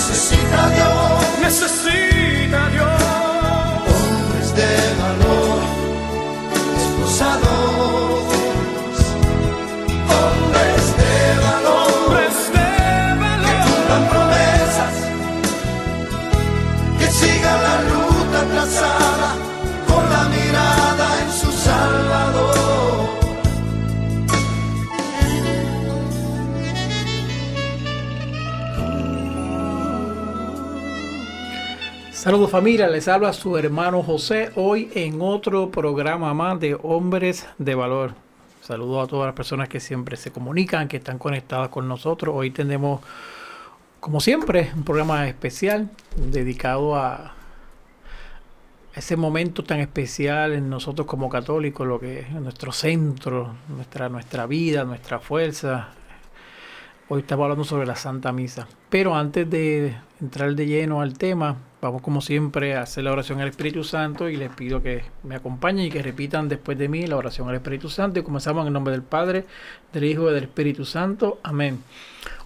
necesita Dios, necesita Saludos familia, les habla su hermano José hoy en otro programa más de Hombres de Valor. Saludos a todas las personas que siempre se comunican, que están conectadas con nosotros. Hoy tenemos, como siempre, un programa especial dedicado a ese momento tan especial en nosotros como católicos, lo que es nuestro centro, nuestra, nuestra vida, nuestra fuerza, Hoy estamos hablando sobre la Santa Misa. Pero antes de entrar de lleno al tema, vamos como siempre a hacer la oración al Espíritu Santo y les pido que me acompañen y que repitan después de mí la oración al Espíritu Santo. Y comenzamos en el nombre del Padre, del Hijo y del Espíritu Santo. Amén.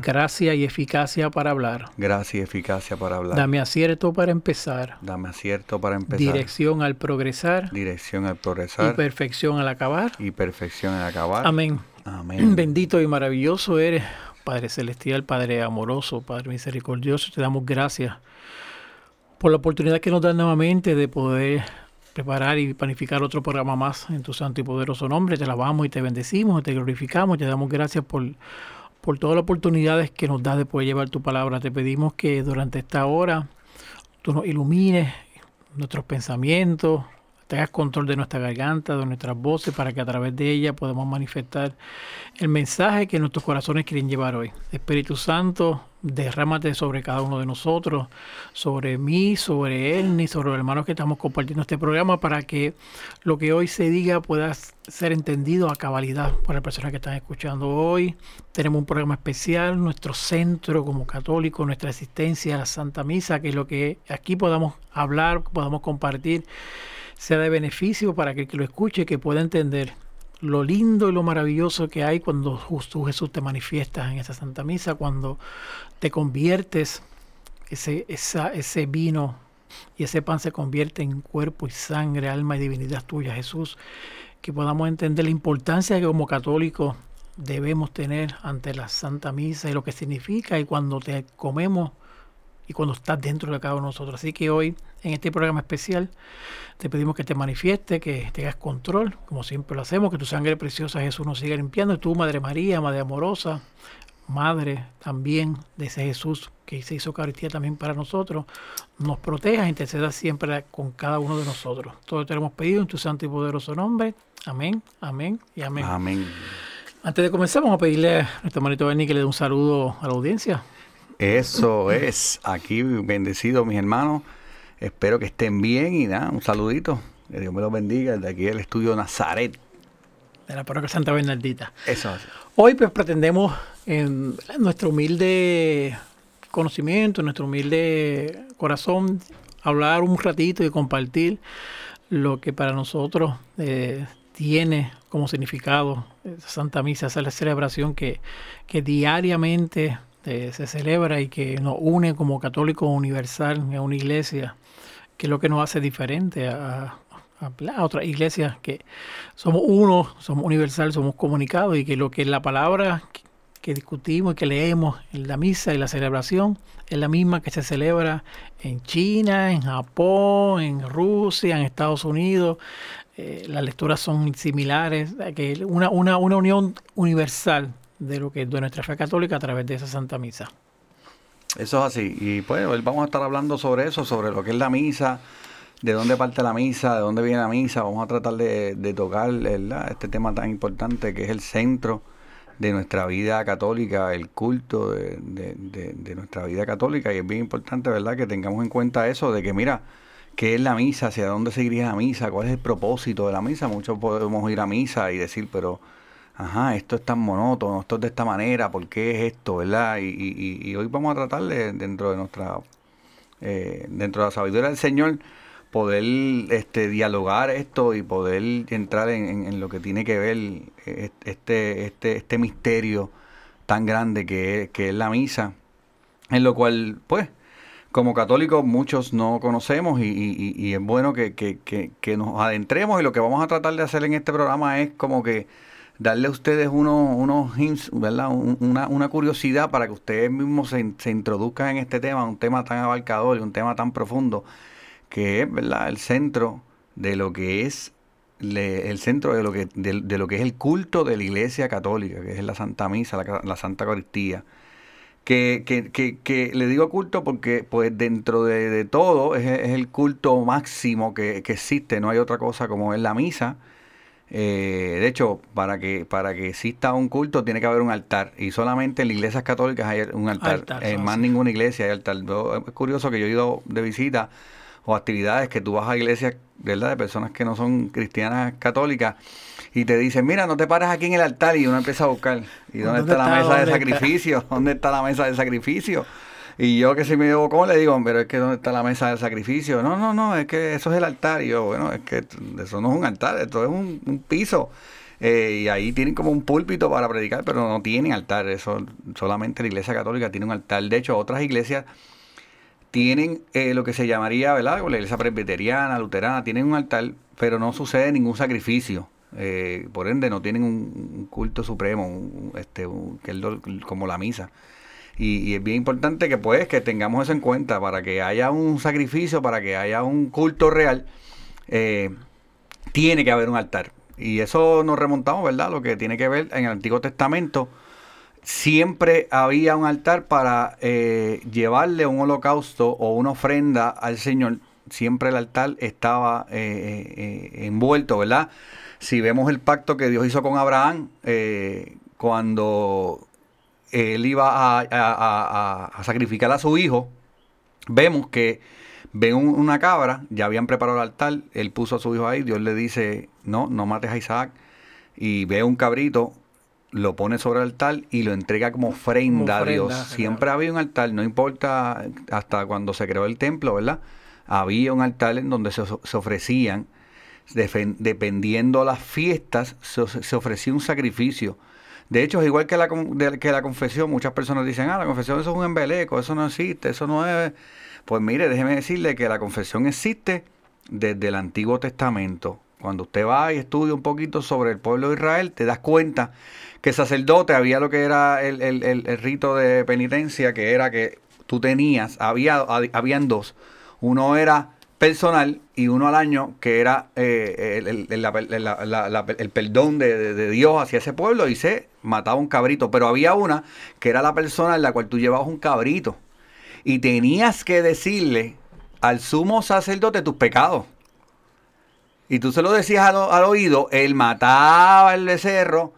gracia y eficacia para hablar. gracia y eficacia para hablar. Dame acierto para empezar, Dame acierto para empezar, dirección al progresar dirección al y progresar perfección al acabar. y perfección al acabar. Amén. Amén. Bendito y maravilloso eres, Padre Celestial, Padre amoroso, Padre misericordioso. Te damos gracias por la oportunidad que nos da nuevamente de poder preparar y planificar otro programa más en tu santo y poderoso nombre. Te alabamos y te bendecimos, te glorificamos, te damos gracias por, por todas las oportunidades que nos das de poder llevar tu palabra. Te pedimos que durante esta hora tú nos ilumines nuestros pensamientos, tengas control de nuestra garganta, de nuestras voces, para que a través de ella podamos manifestar el mensaje que nuestros corazones quieren llevar hoy. Espíritu Santo, derrámate sobre cada uno de nosotros, sobre mí, sobre él, ni sobre los hermanos que estamos compartiendo este programa, para que lo que hoy se diga pueda ser entendido a cabalidad por las personas que están escuchando hoy. Tenemos un programa especial, nuestro centro como católico, nuestra asistencia a la Santa Misa, que es lo que aquí podamos hablar, podamos compartir sea de beneficio para que el que lo escuche, que pueda entender lo lindo y lo maravilloso que hay cuando tú Jesús te manifiestas en esa Santa Misa, cuando te conviertes, ese, esa, ese vino y ese pan se convierte en cuerpo y sangre, alma y divinidad tuya, Jesús. Que podamos entender la importancia que como católicos debemos tener ante la Santa Misa y lo que significa y cuando te comemos y cuando estás dentro de cada uno de nosotros. Así que hoy, en este programa especial, te pedimos que te manifieste, que tengas control, como siempre lo hacemos, que tu sangre preciosa Jesús nos siga limpiando. Tú, Madre María, Madre amorosa, Madre también de ese Jesús que se hizo Eucaristía también para nosotros, nos proteja interceda siempre con cada uno de nosotros. Todo te lo hemos pedido en tu santo y poderoso nombre. Amén, amén y amén. Amén. Antes de comenzar, vamos a pedirle a nuestro hermanito Bernie que le dé un saludo a la audiencia. Eso es. Aquí bendecido, mis hermanos. Espero que estén bien y nada, un saludito. Que Dios me los bendiga desde aquí del estudio Nazaret. De la parroquia Santa Bernardita. Eso es. Hoy pues pretendemos en nuestro humilde conocimiento, en nuestro humilde corazón, hablar un ratito y compartir lo que para nosotros eh, tiene como significado Santa Misa, esa es la celebración que, que diariamente eh, se celebra y que nos une como católico universal en una iglesia, que es lo que nos hace diferente a, otras iglesias, que somos uno, somos universal, somos comunicados y que lo que la palabra que, que discutimos y que leemos en la misa y la celebración es la misma que se celebra en China, en Japón, en Rusia, en Estados Unidos, eh, las lecturas son similares, que una, una, una unión universal de lo que es de nuestra fe católica a través de esa Santa Misa. Eso es así. Y pues vamos a estar hablando sobre eso, sobre lo que es la misa, de dónde parte la misa, de dónde viene la misa. Vamos a tratar de, de tocar este tema tan importante que es el centro de nuestra vida católica, el culto de, de, nuestra vida católica. Y es bien importante, ¿verdad?, que tengamos en cuenta eso, de que mira, ¿qué es la misa? ¿Hacia dónde seguiría la misa? ¿Cuál es el propósito de la misa? Muchos podemos ir a misa y decir, pero ajá, esto es tan monótono, esto es de esta manera, ¿por qué es esto, verdad? Y, y, hoy vamos a tratar de, dentro de nuestra, eh, dentro de la sabiduría del Señor, poder este, dialogar esto y poder entrar en, lo que tiene que ver este, este, este misterio tan grande que, que es la misa, en lo cual, pues, como católicos muchos no conocemos y, y, es bueno que, que, que, nos adentremos y lo que vamos a tratar de hacer en este programa es como que darle a ustedes unos, unos hints, ¿verdad? Una, una, curiosidad para que ustedes mismos se, introduzcan en este tema, un tema tan abarcador y un tema tan profundo, que es ¿verdad? el centro de lo que es el centro de lo que de, lo que es el culto de la Iglesia Católica, que es la Santa Misa, la, la Santa Eucaristía. Que, que, le digo culto porque pues dentro de, de todo es, el culto máximo que, existe, no hay otra cosa como es la misa, eh, de hecho, para que para que exista un culto tiene que haber un altar y solamente en las iglesias católicas hay un altar. en más ninguna iglesia hay altar. Es curioso que yo he ido de visita o actividades que tú vas a iglesias, ¿verdad? De personas que no son cristianas católicas y te dicen, mira, no te pares aquí en el altar y uno empieza a buscar. ¿Y dónde, está, la mesa de sacrificio? ¿Dónde está la mesa de sacrificio? Y yo que si me digo, ¿cómo le digo? Pero es que ¿dónde está la mesa del sacrificio? No, no, no, es que eso es el altar. Y yo, bueno, es que eso no es un altar, esto es un, piso. Eh, y ahí tienen como un púlpito para predicar, pero no tienen altar. Eso solamente la iglesia católica tiene un altar. De hecho, otras iglesias tienen eh, lo que se llamaría, ¿verdad? La iglesia presbiteriana, luterana, tienen un altar, pero no sucede ningún sacrificio. Eh, por ende, no tienen un, culto supremo, este, que es como la misa. Y, es bien importante que pues que tengamos eso en cuenta para que haya un sacrificio, para que haya un culto real, eh, tiene que haber un altar. Y eso nos remontamos, ¿verdad? Lo que tiene que ver en el Antiguo Testamento. Siempre había un altar para eh, llevarle un holocausto o una ofrenda al Señor. Siempre el altar estaba eh, envuelto, ¿verdad? Si vemos el pacto que Dios hizo con Abraham, cuando él iba a, sacrificar a su hijo, vemos que ven una cabra, ya habían preparado el altar, él puso a su hijo ahí, Dios le dice, no, no mates a Isaac, y ve un cabrito, lo pone sobre el altar y lo entrega como ofrenda, a Dios. Siempre había un altar, no importa hasta cuando se creó el templo, ¿verdad? Había un altar en donde se, ofrecían, dependiendo las fiestas, se ofrecía un sacrificio de hecho, es igual que la, que la confesión, muchas personas dicen, ah, la confesión eso es un embeleco, eso no existe, eso no es... Pues mire, déjeme decirle que la confesión existe desde el Antiguo Testamento. Cuando usted va y estudia un poquito sobre el pueblo de Israel, te das cuenta que el sacerdote había lo que era el, el rito de penitencia, que era que tú tenías, había, habían dos. Uno era personal y uno al año que era eh, el, perdón de, Dios hacia ese pueblo y se mataba un cabrito. Pero había una que era la persona en la cual tú llevabas un cabrito y tenías que decirle al sumo sacerdote tus pecados. Y tú se lo decías al, al oído, él mataba el becerro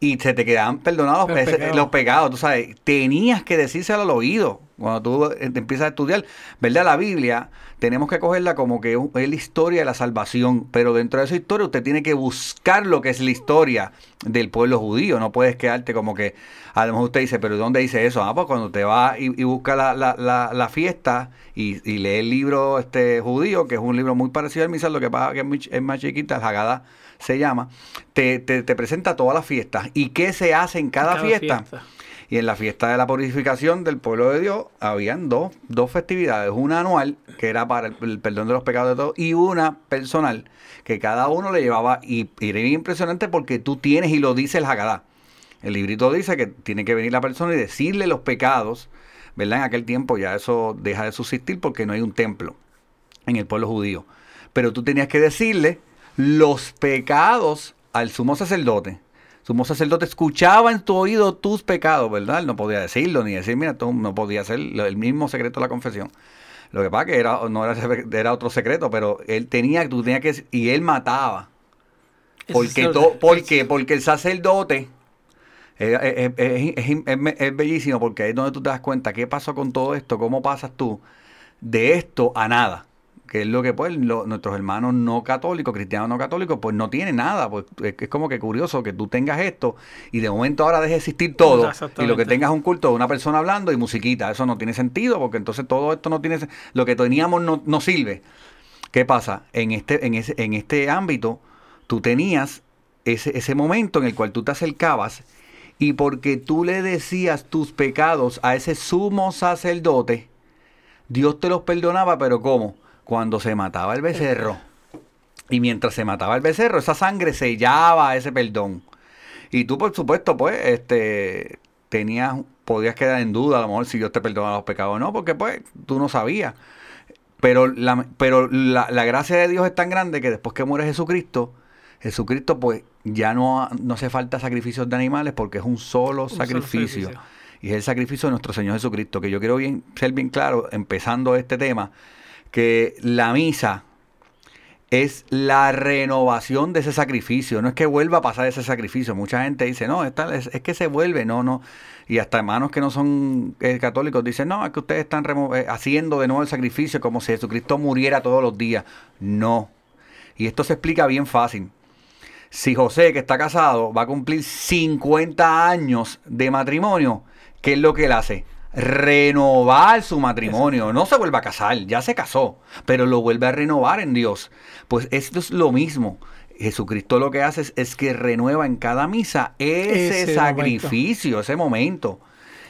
y se te quedaban perdonados los, pecados. Tú sabes, tenías que decírselo al oído cuando tú eh, empiezas a estudiar, ¿verdad? La Biblia tenemos que cogerla como que es la historia de la salvación, pero dentro de esa historia usted tiene que buscar lo que es la historia del pueblo judío, no puedes quedarte como que, a lo mejor usted dice, pero ¿dónde dice eso? Ah, pues cuando te va y, busca la, la, la, fiesta y, lee el libro este judío, que es un libro muy parecido al misal, lo que pasa que es, más chiquita, el Haggadah se llama, te, te, presenta todas las fiestas y qué se hace en cada, fiesta y en la fiesta de la purificación del pueblo de Dios habían dos, dos festividades, una anual, que era para el, perdón de los pecados de todos, y una personal, que cada uno le llevaba, y, era impresionante porque tú tienes y lo dice el Haggadah. El librito dice que tiene que venir la persona y decirle los pecados, ¿verdad? En aquel tiempo ya eso deja de subsistir porque no hay un templo en el pueblo judío. Pero tú tenías que decirle los pecados al sumo sacerdote. Sumo sacerdote escuchaba en tu oído tus pecados, ¿verdad? Él no podía decirlo ni decir, mira, tú no podía hacer el mismo secreto de la confesión. Lo que pasa que era, no era, era otro secreto, pero él tenía, tú tenías que, y él mataba. Porque, to- porque, porque el sacerdote eh, eh, eh, es, es- es- es bellísimo porque ahí es donde tú te das cuenta qué pasó con todo esto, cómo pasas tú de esto a nada. Que es lo que pues lo- nuestros hermanos no católicos, cristianos no católicos, pues no tienen nada. Pues es, es como que curioso que tú tengas esto y de momento ahora deje de existir todo. Y lo que tengas es un culto de una persona hablando y musiquita. Eso no tiene sentido porque entonces todo esto no tiene... Lo que teníamos no, no sirve. ¿Qué pasa? En este, en ese, en este ámbito, tú tenías ese, ese momento en el cual tú te acercabas y porque tú le decías tus pecados a ese sumo sacerdote, Dios te los perdonaba, pero ¿cómo? Cuando se mataba el becerro. Y mientras se mataba el becerro, esa sangre sellaba ese perdón. Y tú, por supuesto, pues, este, tenías, podías quedar en duda a lo mejor si Dios te perdonaba los pecados o no, porque pues tú no sabías. Pero, la, pero la, la gracia de Dios es tan grande que después que muere Jesucristo, Jesucristo pues ya no, no hace falta sacrificios de animales porque es un solo Un solo sacrificio. sacrificio. Y es el sacrificio de nuestro Señor Jesucristo, que yo quiero bien, ser bien claro, empezando este tema, que la misa es la renovación de ese sacrificio. No es que vuelva a pasar ese sacrificio. Mucha gente dice, no, es, que se vuelve, no, no. Y hasta hermanos que no son eh, católicos dicen, no, es que ustedes están eh, haciendo de nuevo el sacrificio como si Jesucristo muriera todos los días. No. Y esto se explica bien fácil. Si José, que está casado, va a cumplir 50 años de matrimonio, ¿qué es lo que él hace? Renovar su matrimonio. No se vuelve a casar, ya se casó, pero lo vuelve a renovar en Dios. Pues esto es lo mismo. Jesucristo lo que hace es, es que renueva en cada misa ese, Ese sacrificio, ese momento.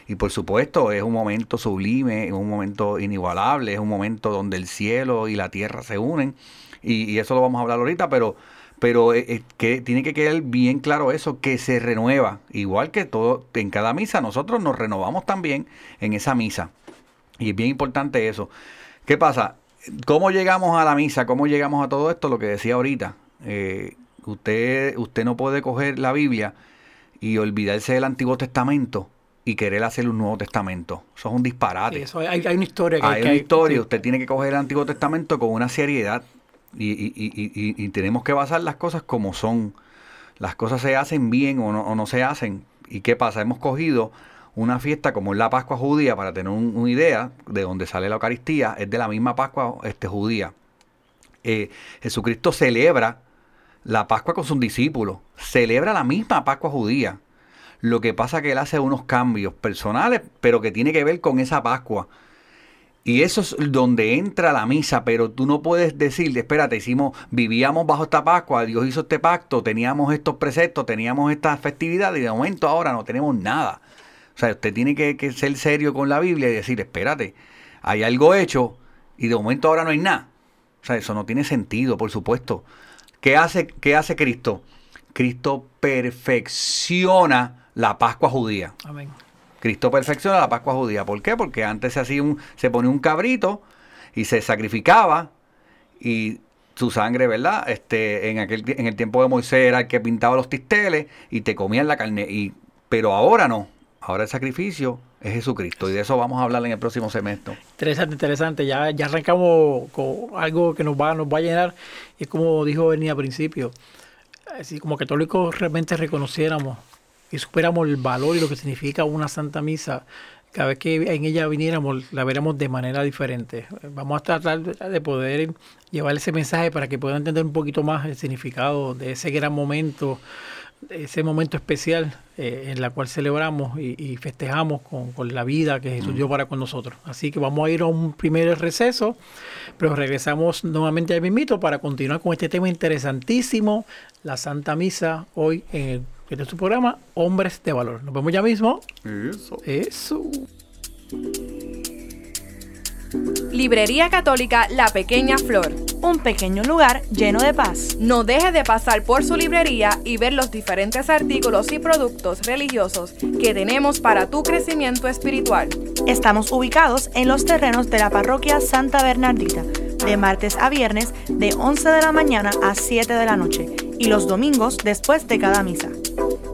Y por supuesto es un momento sublime, es un momento inigualable, es un momento donde el cielo y la tierra se unen. Y, y eso lo vamos a hablar ahorita, pero, pero eh, eh, que tiene que quedar bien claro eso, que se renueva. Igual que todo, en cada misa nosotros nos renovamos también en esa misa. Y es bien importante eso. ¿Qué pasa? ¿Cómo llegamos a la misa? ¿Cómo llegamos a todo esto? Lo que decía ahorita. Eh, usted, usted no puede coger la Biblia y olvidarse del Antiguo Testamento y querer hacer un Nuevo Testamento. Eso es un disparate. Sí, eso, hay, hay una historia que Hay que una historia, usted tiene que coger el Antiguo Testamento con una seriedad y, y- y- y- tenemos que basar las cosas como son. Las cosas se hacen bien o no, se hacen. ¿Y qué pasa? Hemos cogido una fiesta como es la Pascua judía, para tener un- una idea de dónde sale la Eucaristía, es de la misma Pascua este, judía. Eh, Jesucristo celebra la Pascua con sus discípulos, celebra la misma Pascua judía. Lo que pasa que él hace unos cambios personales, pero que tiene que ver con esa Pascua. Y eso es donde entra la misa, pero tú no puedes decir, espérate, hicimos, vivíamos bajo esta Pascua, Dios hizo este pacto, teníamos estos preceptos, teníamos estas festividades y de momento ahora no tenemos nada. O sea, usted tiene que, que ser serio con la Biblia y decir, espérate, hay algo hecho y de momento ahora no hay nada. O sea, eso no tiene sentido, por supuesto. ¿Qué hace, qué hace Cristo? Cristo perfecciona la Pascua judía. Amén. Cristo perfecciona la Pascua judía. ¿Por qué? Porque antes se hacía un, se ponía un cabrito y se sacrificaba y su sangre, ¿verdad? Este, en aquel en el tiempo de Moisés era el que pintaba los tisteles y te comían la carne. Y, pero ahora no. Ahora el sacrificio es Jesucristo. Y de eso vamos a hablar en el próximo semestre. Interesante, interesante. Ya, ya arrancamos con algo que nos va, nos va a llenar. Y es como dijo Bernie al principio. Así como católicos realmente reconociéramos y superamos el valor y lo que significa una santa misa. Cada vez que en ella viniéramos, la veremos de manera diferente. Vamos a tratar de poder llevar ese mensaje para que puedan entender un poquito más el significado de ese gran momento, de ese momento especial eh, en la cual celebramos y, y festejamos con, con la vida que Jesús dio para con nosotros. Así que vamos a ir a un primer receso, pero regresamos nuevamente al mismito para continuar con este tema interesantísimo, la Santa Misa, hoy en el este es tu programa, Hombres de Valor. Nos vemos ya mismo. Eso. Eso. Librería Católica La Pequeña Flor. Un pequeño lugar lleno de paz. No deje de pasar por su librería y ver los diferentes artículos y productos religiosos que tenemos para tu crecimiento espiritual. Estamos ubicados en los terrenos de la parroquia Santa Bernardita, de martes a viernes de 11 de la mañana a 7 de la noche y los domingos después de cada misa.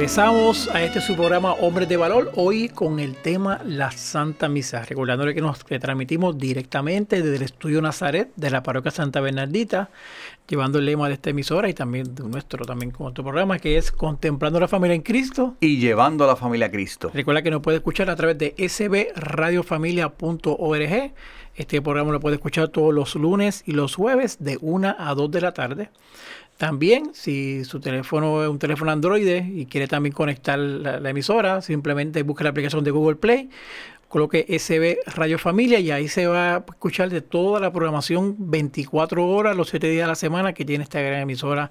Regresamos a este su programa Hombres de Valor, hoy con el tema La Santa Misa. Recordándole que nos transmitimos directamente desde el Estudio Nazaret de la Parroquia Santa Bernardita, llevando el lema de esta emisora y también de nuestro, también con otro programa que es Contemplando la Familia en Cristo. Y llevando a la familia a Cristo. Recuerda que nos puede escuchar a través de sbradiofamilia.org. Este programa lo puede escuchar todos los lunes y los jueves de 1 a 2 de la tarde. También, si su teléfono es un teléfono Android y quiere también conectar la, emisora, simplemente busque la aplicación de Google Play, coloque SB Radio Familia y ahí se va a escuchar de toda la programación 24 horas, los 7 días de la semana que tiene esta gran emisora.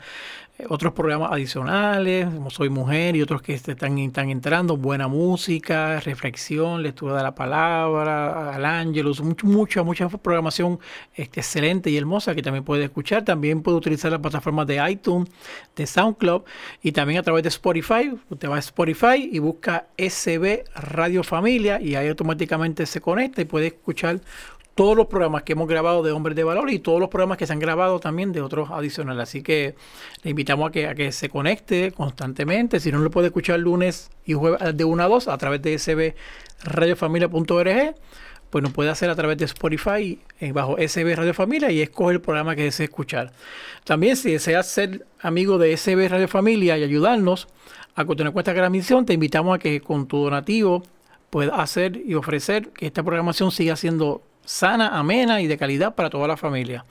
Otros programas adicionales, como Soy Mujer y otros que se están, están entrando, buena música, reflexión, lectura de la palabra, al ángelus, mucha, mucha programación este, excelente y hermosa que también puede escuchar. También puede utilizar las plataformas de iTunes, de SoundCloud y también a través de Spotify. Usted va a Spotify y busca SB Radio Familia y ahí automáticamente se conecta y puede escuchar todos los programas que hemos grabado de Hombres de Valor y todos los programas que se han grabado también de otros adicionales. Así que le invitamos a que, a que se conecte constantemente. Si no lo puede escuchar lunes y jueves de 1 a 2 a través de sbradiofamilia.org, pues nos puede hacer a través de Spotify eh, bajo SB Radio Familia y escoge el programa que desee escuchar. También si deseas ser amigo de SB Radio Familia y ayudarnos a continuar con esta gran misión, te invitamos a que con tu donativo puedas hacer y ofrecer que esta programación siga siendo sana, amena y de calidad para toda la familia.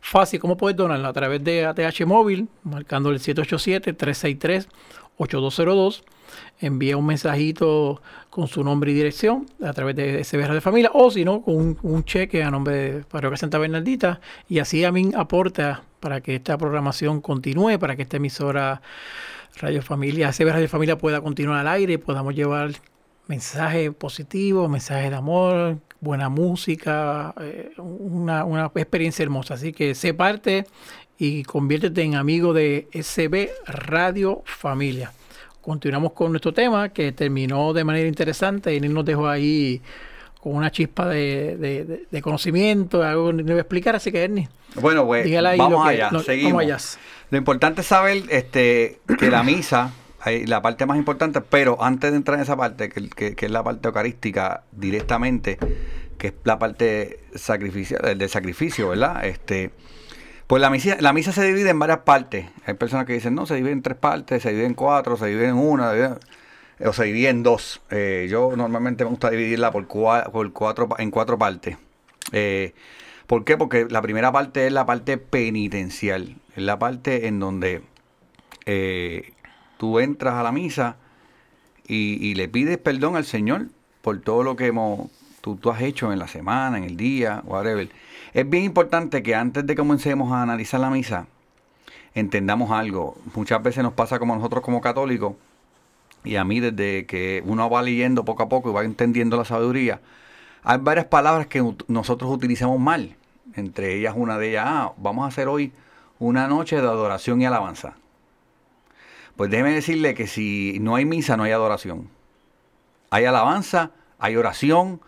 Fácil, ¿cómo puedes donarla? A través de ATH Móvil, marcando el 787-363-8202. Envía un mensajito con su nombre y dirección a través de SB de Familia o si no, con un, un cheque a nombre de Parroquia Santa Bernardita y así a mí aporta para que esta programación continúe, para que esta emisora Radio Familia, SB Radio Familia pueda continuar al aire y podamos llevar mensajes positivos, mensajes de amor, buena música, eh, una, una experiencia hermosa. Así que sé parte y conviértete en amigo de SB Radio Familia. Continuamos con nuestro tema que terminó de manera interesante y nos dejó ahí con una chispa de, de- de- de conocimiento, algo que no voy a explicar, así que Ernie, Bueno, pues vamos que- allá, lo- seguimos. vamos allá. Lo importante es saber este, que la misa, hay la parte más importante, pero antes de entrar en esa parte, que, es la parte eucarística directamente, que es la parte sacrificio, del sacrificio, ¿verdad? Este, pues la misa, la misa se divide en varias partes. Hay personas que dicen, no, se divide en tres partes, se divide en cuatro, se divide en una, o se divide en dos. Eh, yo normalmente me gusta dividirla por, cua- por cuatro, en cuatro partes. Eh, ¿Por qué? Porque la primera parte es la parte penitencial. Es la parte en donde eh, tú entras a la misa y, le pides perdón al Señor por todo lo que hemos, tú, tú has hecho en la semana, en el día, whatever. Es bien importante que antes de que comencemos a analizar la misa, entendamos algo. Muchas veces nos pasa como nosotros como católicos, y a mí desde que uno va leyendo poco a poco y va entendiendo la sabiduría, hay varias palabras que nosotros utilizamos mal. Entre ellas una de ellas, ah, vamos a hacer hoy una noche de adoración y alabanza. Pues déjeme decirle que si no hay misa, no hay adoración. Hay alabanza, hay oración,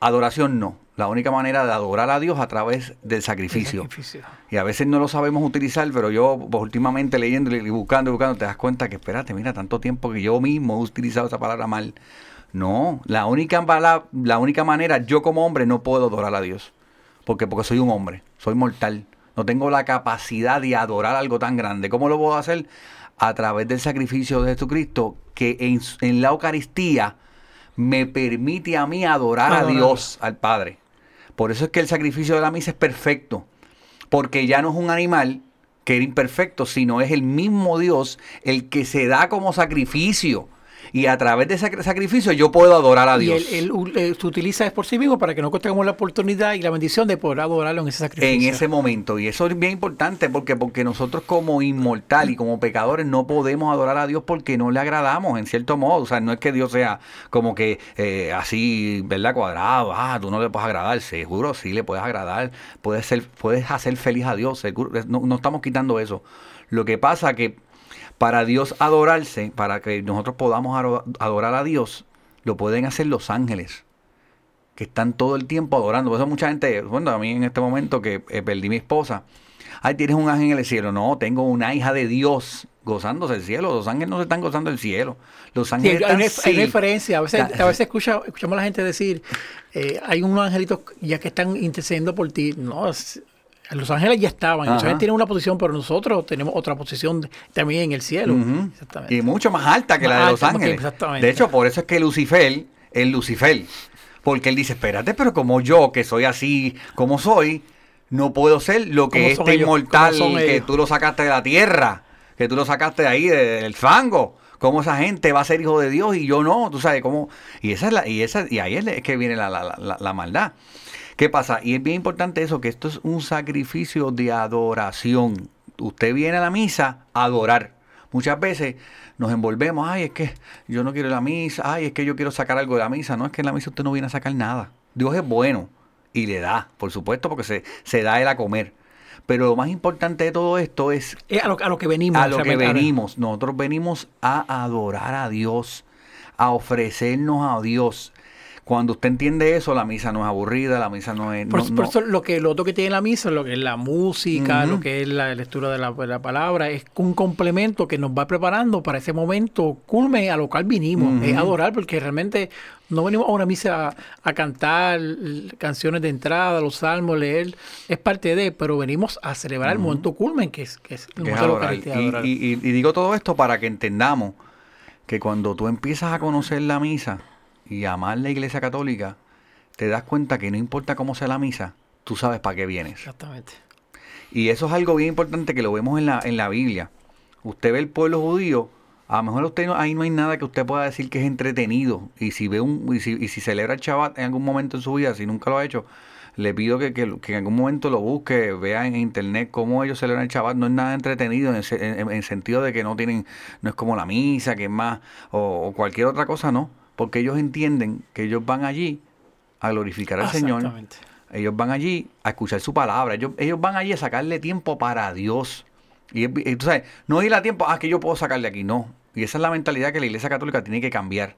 adoración no. La única manera de adorar a Dios a través del sacrificio. Sacrificio. Y a veces no lo sabemos utilizar, pero yo pues, últimamente leyendo y buscando y buscando, te das cuenta que, espérate, mira, tanto tiempo que yo mismo he utilizado esa palabra mal. No, la única, pala- la única manera, yo como hombre no puedo adorar a Dios. Porque, porque soy un hombre, soy mortal. No tengo la capacidad de adorar algo tan grande. ¿Cómo lo puedo hacer? A través del sacrificio de Jesucristo que en, en la Eucaristía me permite a mí adorar a. Dios, al Padre. Por eso es que el sacrificio de la misa es perfecto, porque ya no es un animal que era imperfecto, sino es el mismo Dios el que se da como sacrificio. Y a través de ese sacri- sacrificio yo puedo adorar a Y Dios. él, él, eh, se utiliza es por sí mismo para que nosotros tengamos la oportunidad y la bendición de poder adorarlo en ese en sacrificio. ese momento. Y eso es bien importante porque, porque nosotros como inmortal y como pecadores no podemos adorar a Dios porque no le agradamos en cierto modo. O sea, no es que Dios sea como que eh, así, ¿verdad? Cuadrado. Ah, tú no le puedes agradar. Seguro sí le puedes agradar. Puedes, ser, puedes hacer feliz a Dios. Seguro, no, no estamos quitando eso. Lo que pasa que para Dios adorarse, para que nosotros podamos adorar a Dios, lo pueden hacer los ángeles que están todo el tiempo adorando. Por eso mucha gente, bueno, a mí en este momento que eh, perdí mi esposa, ay, tienes un ángel en el cielo. No, tengo una hija de Dios gozándose el cielo. Los ángeles no se están gozando el cielo. Los Sí, ángeles hay, están hay diferencia. A veces, Está- a veces escucha, escuchamos a la gente decir, eh, hay unos angelitos ya que están intercediendo por ti. No, los ángeles ya estaban. Los ángeles tienen una posición, pero nosotros tenemos otra posición también en el cielo. Exactamente. Y mucho más alta que la de los ángeles. exactamente. De hecho, por eso es que Lucifer es Lucifer. Porque él dice, espérate, pero como yo, que soy así como soy, no puedo ser lo que ¿Cómo son este inmortal ¿Cómo son que tú lo sacaste de la tierra, que tú lo sacaste de ahí, de- del fango. ¿Cómo esa gente va a ser hijo de Dios y yo no? Tú sabes cómo. Y esa es la, y esa, y ahí es que viene la, la- la- la maldad. ¿Qué pasa? Y es bien importante eso, que esto es un sacrificio de adoración. Usted viene a la misa a adorar. Muchas veces nos envolvemos, ay, es que yo no quiero la misa, ay, es que yo quiero sacar algo de la misa. No, es que en la misa usted no viene a sacar nada. Dios es bueno y le da, por supuesto, porque se, se da él a comer. Pero lo más importante de todo esto es Es a, lo, a lo que venimos. a lo que venimos. Nosotros venimos a adorar a Dios, a ofrecernos a Dios. Cuando usted entiende eso, la misa no es aburrida, la misa no es... Por, no- por no- eso lo que lo otro que tiene la misa, lo que es la música, lo que es la lectura de la, de la palabra, es un complemento que nos va preparando para ese momento culme a lo cual vinimos, es adorar, porque realmente no venimos a una misa a, a cantar canciones de entrada, los salmos, leer, es parte de, pero venimos a celebrar el momento culmen, que es, que es el momento de la adorar. Y, adorar. y- y- y digo todo esto para que entendamos que cuando tú empiezas a conocer la misa y amar la iglesia católica, te das cuenta que no importa cómo sea la misa, tú sabes para qué vienes. Exactamente. Y eso es algo bien importante que lo vemos en la, en la Biblia. Usted ve el pueblo judío, a lo mejor usted no- ahí no hay nada que usted pueda decir que es entretenido. Y si ve un, y si, y si celebra el Shabbat en algún momento en su vida, si nunca lo ha hecho, le pido que, que- que en algún momento lo busque, vea en internet cómo ellos celebran el Shabbat. No es nada entretenido en, en- en sentido de que no tienen, no es como la misa, que es más, o, o cualquier otra cosa, no. Porque ellos entienden que ellos van allí a glorificar al Señor. Ellos van allí a escuchar su palabra. Ellos, ellos van allí a sacarle tiempo para Dios. Y, es- y tú sabes, no ir a tiempo, ah, que yo puedo sacarle aquí. No. Y esa es la mentalidad que la Iglesia Católica tiene que cambiar.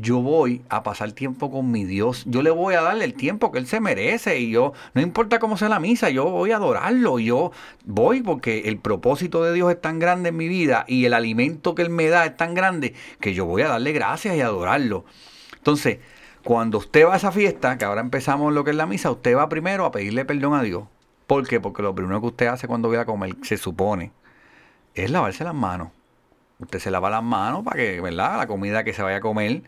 Yo voy a pasar tiempo con mi Dios. Yo le voy a darle el tiempo que Él se merece. Y yo, no importa cómo sea la misa, yo voy a adorarlo. Yo voy porque el propósito de Dios es tan grande en mi vida y el alimento que Él me da es tan grande que yo voy a darle gracias y adorarlo. Entonces, cuando usted va a esa fiesta, que ahora empezamos lo que es la misa, usted va primero a pedirle perdón a Dios. ¿Por qué? Porque lo primero que usted hace cuando va a comer, se supone, es lavarse las manos. Usted se lava las manos para que, ¿verdad? La comida que se vaya a comer,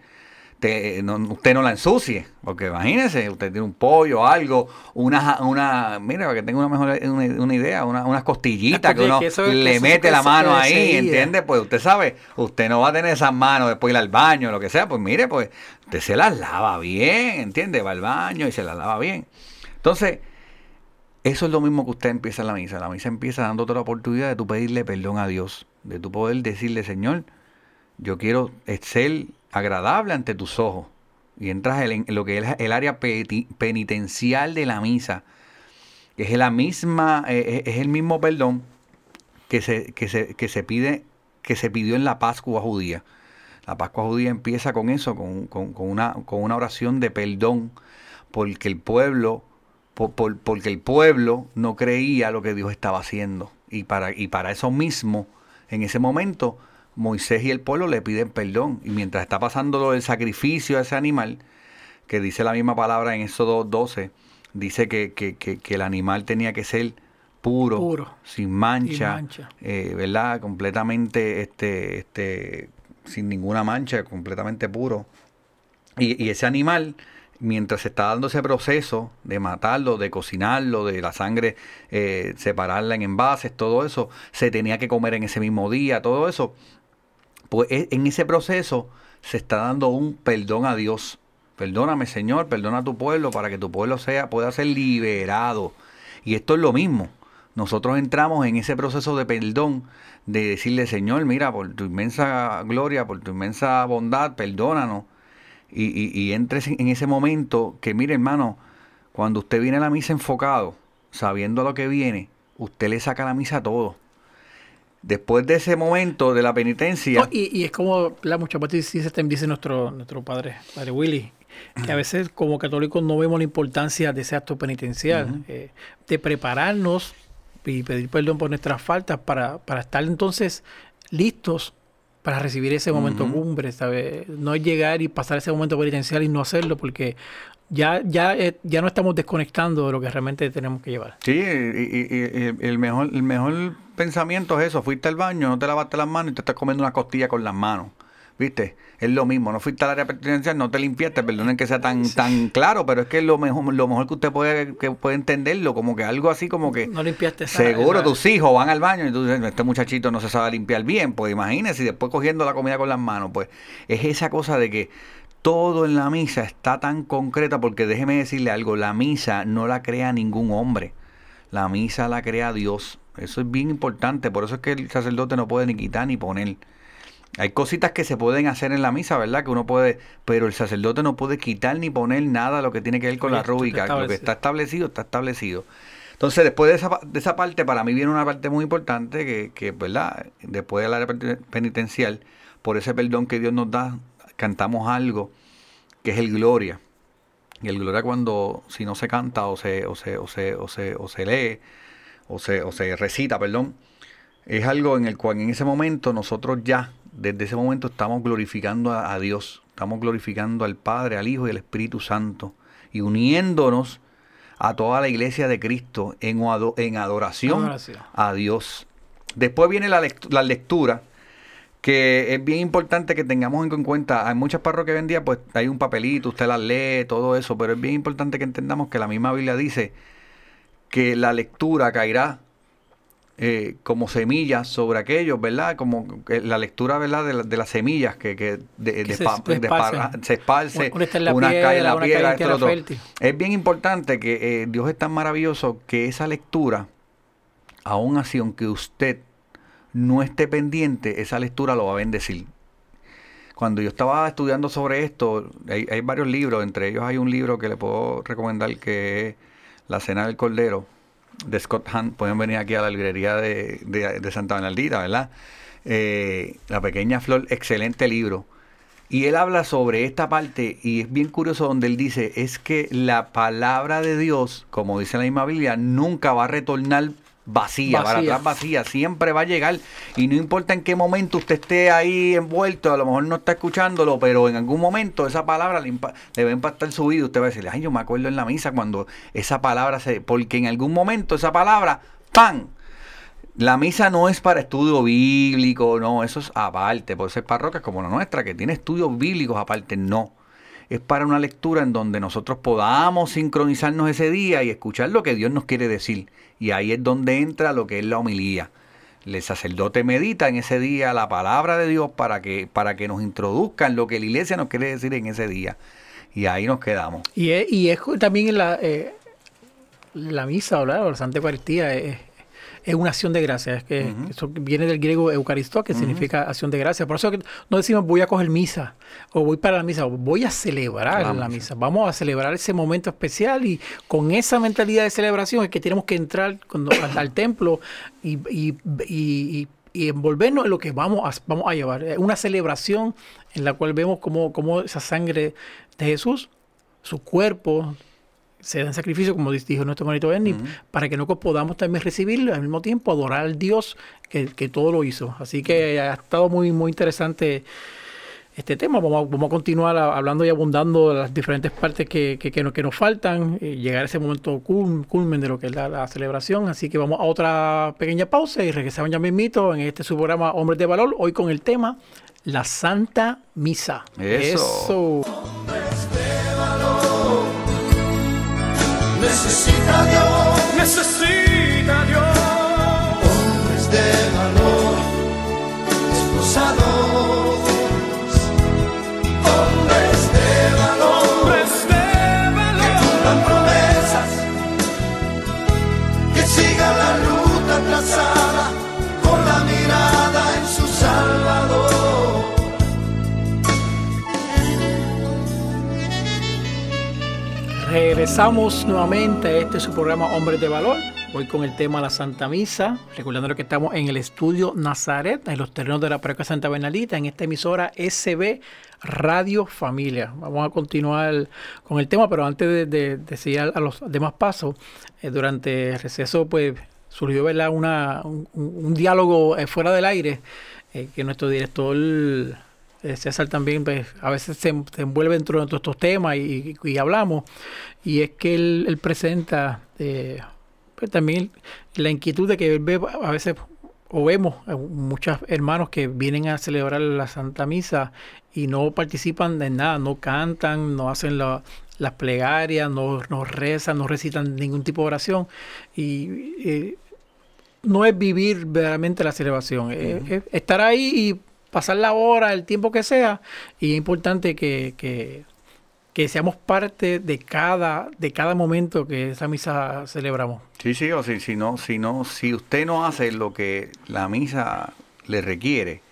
te- no- usted no la ensucie. Porque imagínese, usted tiene un pollo, algo, una, una mira, para que tenga una mejor una, una idea, una- unas costillitas que uno que eso- que le eso mete la mano ahí. ¿entiende? Pues usted sabe, usted no va a tener esas manos después ir al baño, lo que sea, pues mire, pues usted se las lava bien, ¿entiende? Va al baño y se las lava bien. Entonces, eso es lo mismo que usted empieza en la misa. La misa empieza dándote la oportunidad de tú pedirle perdón a Dios, de tú poder decirle, Señor, yo quiero ser agradable ante tus ojos. Y entras en lo que es el área penitencial de la misa, es la misma, eh, es el mismo perdón que se, que se, que se pide, que se pidió en la Pascua judía. La Pascua judía empieza con eso, con, con- con una, con una oración de perdón, porque el pueblo, por- por- porque el pueblo no creía lo que Dios estaba haciendo. Y para, y para eso mismo, en ese momento, Moisés y el pueblo le piden perdón. Y mientras está pasando del sacrificio a ese animal, que dice la misma palabra en Éxodo 12, dice que, que- que- que el animal tenía que ser puro, Puro. sin mancha, eh, ¿verdad? Completamente, este, este, sin ninguna mancha, completamente puro. Y, y ese animal, mientras se está dando ese proceso de matarlo, de cocinarlo, de la sangre, eh, separarla en envases, todo eso, se tenía que comer en ese mismo día, todo eso, pues e- en ese proceso se está dando un perdón a Dios. Perdóname, Señor, perdona a tu pueblo para que tu pueblo sea, pueda ser liberado. Y esto es lo mismo. Nosotros entramos en ese proceso de perdón, de decirle, Señor, mira, por tu inmensa gloria, por tu inmensa bondad, perdónanos. Y, y, y entres en en ese momento que, mire, hermano, cuando usted viene a la misa enfocado, sabiendo lo que viene, usted le saca la misa a todo. Después de ese momento de la penitencia, No, y, y es como la muchas veces dice, dice nuestro, nuestro padre, padre Willy, que a veces como católicos no vemos la importancia de ese acto penitencial, eh, de prepararnos y pedir perdón por nuestras faltas para, para estar entonces listos para recibir ese momento Ujú. cumbre, ¿sabes? No es llegar y pasar ese momento penitencial y no hacerlo porque ya, ya, eh, ya no estamos desconectando de lo que realmente tenemos que llevar. Sí, y, y- y- y el mejor, el mejor pensamiento es eso, fuiste al baño, no te lavaste las manos y te estás comiendo una costilla con las manos. ¿Viste? Es lo mismo, no fuiste al área penitencial, no te limpiaste, perdonen que sea tan, tan claro, pero es que es lo mejor, lo mejor que usted puede, que puede entenderlo, como que algo así como que No limpiaste seguro esa- tus hijos van al baño y tú dices, este muchachito no se sabe limpiar bien, pues imagínese, y después cogiendo la comida con las manos, pues es esa cosa de que todo en la misa está tan concreta, porque déjeme decirle algo, la misa no la crea ningún hombre. La misa la crea Dios. Eso es bien importante. Por eso es que el sacerdote no puede ni quitar ni poner. Hay cositas que se pueden hacer en la misa, ¿verdad? Que uno puede, pero el sacerdote no puede quitar ni poner nada de lo que tiene que ver con la rúbrica. Lo que está establecido, está establecido. Entonces, después de esa, de esa parte, para mí viene una parte muy importante que, que ¿verdad? Después del área peniten- penitencial, por ese perdón que Dios nos da, cantamos algo que es el gloria. Y el gloria cuando, si no se canta o se, o se, o se, o se, o se lee, o se, o se recita, perdón, es algo en el cual en ese momento nosotros ya, desde ese momento estamos glorificando a, a Dios, estamos glorificando al Padre, al Hijo y al Espíritu Santo, y uniéndonos a toda la iglesia de Cristo en, ado- en adoración, Adoración. a Dios. Después viene la, lect- la lectura, que es bien importante que tengamos en cuenta, hay muchas parroquias hoy en día, pues hay un papelito, usted las lee, todo eso, pero es bien importante que entendamos que la misma Biblia dice que la lectura caerá eh, como semillas sobre aquellos, ¿verdad? Como que la lectura, ¿verdad? De, la- de las semillas que, que de- Que de- se esparcen. se esparce, Una está en la una piedra, cae en la una cae piedra, en esto, otro. Es bien importante que eh, Dios es tan maravilloso que esa lectura, aún así, aunque usted no esté pendiente, esa lectura lo va a bendecir. Cuando yo estaba estudiando sobre esto, hay, varios libros, entre ellos hay un libro que le puedo recomendar que es La Cena del Cordero, de Scott Hunt. Pueden venir aquí a la librería de, de- de Santa Bernardita, ¿verdad? Eh, la Pequeña Flor, excelente libro. Y él habla sobre esta parte y es bien curioso donde él dice, es que la palabra de Dios, como dice la misma Biblia, nunca va a retornar vacía, para Vacía. atrás vacía, siempre va a llegar y no importa en qué momento usted esté ahí envuelto, a lo mejor no está escuchándolo, pero en algún momento esa palabra le, le va a impactar su vida, usted va a decirle, ay, yo me acuerdo en la misa cuando esa palabra se, porque en algún momento esa palabra, ¡pam! La misa no es para estudio bíblico, no, eso es aparte. Por ser parroquias como la nuestra, que tiene estudios bíblicos aparte, no. Es para una lectura en donde nosotros podamos sincronizarnos ese día y escuchar lo que Dios nos quiere decir. Y ahí es donde entra lo que es la homilía. El sacerdote medita en ese día la palabra de Dios para que, para que nos introduzcan lo que la iglesia nos quiere decir en ese día. Y ahí nos quedamos. Y es, y es también la, eh, la misa, ¿verdad? O la Santa Eucaristía es, es una acción de gracia. Es que eso viene del griego eucaristó, que significa acción de gracia. Por eso que no decimos voy a coger misa o voy para la misa, voy a celebrar La la misa. Vamos a celebrar ese momento especial y con esa mentalidad de celebración es que tenemos que entrar cuando, al, templo y, y- y- y- y envolvernos en lo que vamos a, vamos a llevar. Una celebración en la cual vemos cómo, cómo esa sangre de Jesús, su cuerpo, se da en sacrificio, como dijo nuestro hermanito Ernie, para que nosotros podamos también recibirlo y al mismo tiempo adorar al Dios que, que todo lo hizo. Así que ha estado muy, muy interesante este tema. Vamos a, vamos a continuar hablando y abundando de las diferentes partes que, que, que nos, que nos faltan, eh, llegar a ese momento cul- culmen de lo que es la, la celebración. Así que vamos a otra pequeña pausa y regresamos ya mismito en este su programa Hombres de Valor, hoy con el tema La Santa Misa. Eso. Necesita Dios. Necesita Regresamos nuevamente este su programa Hombres de Valor. Hoy con el tema La Santa Misa. Recordando que estamos en el estudio Nazaret, en los terrenos de la parroquia Santa Bernalita, en esta emisora SB Radio Familia. Vamos a continuar con el tema, pero antes de, de- de seguir a los demás pasos, eh, durante el receso, pues surgió ¿verdad? Una, un, un- diálogo eh, fuera del aire eh, que nuestro director César también pues, a veces se, se envuelve dentro de todos estos temas y, y hablamos. Y es que él, él presenta eh, pues, también la inquietud de que él ve a veces o vemos a muchos hermanos que vienen a celebrar la Santa Misa y no participan de nada, no cantan, no hacen la- las plegarias, no, no rezan, no recitan ningún tipo de oración. Y eh, no es vivir verdaderamente la celebración, es- es estar ahí y pasar la hora, el tiempo que sea, y es importante que, que, seamos parte de cada, de cada momento que esa misa celebramos. Sí, sí, o si, si no, si no, si usted no hace lo que la misa le requiere,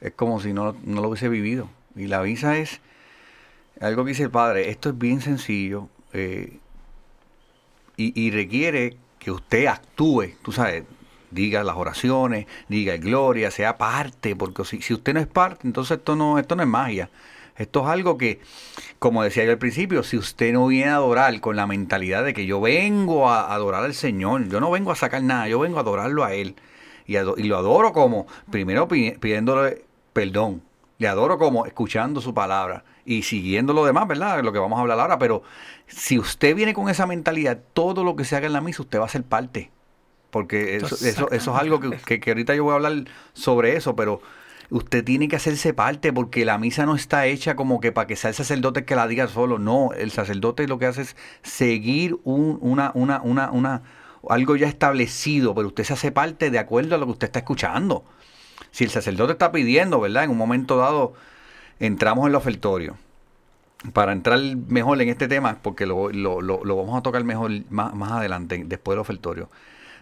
es como si no, no lo hubiese vivido. Y la misa es algo que dice el padre, esto es bien sencillo eh, y, y requiere que usted actúe, tú sabes, diga las oraciones, diga gloria, sea parte, porque si, si usted no es parte, entonces esto no, esto no es magia. Esto es algo que, como decía yo al principio, si usted no viene a adorar con la mentalidad de que yo vengo a adorar al Señor, yo no vengo a sacar nada, yo vengo a adorarlo a Él. Y, ado- y lo adoro como, primero pi- pidiéndole perdón, le adoro como escuchando su palabra y siguiendo lo demás, ¿verdad? Lo que vamos a hablar ahora, pero si usted viene con esa mentalidad, todo lo que se haga en la misa, usted va a ser parte. Porque eso, eso, eso es algo que, que- que ahorita yo voy a hablar sobre eso, pero usted tiene que hacerse parte porque la misa no está hecha como que para que sea el sacerdote que la diga solo. No, el sacerdote lo que hace es seguir un, una, una, una, una, algo ya establecido, pero usted se hace parte de acuerdo a lo que usted está escuchando. Si el sacerdote está pidiendo, ¿verdad? En un momento dado entramos en el ofertorio. Para entrar mejor en este tema, porque lo, lo- lo- lo vamos a tocar mejor más, más adelante, después del ofertorio.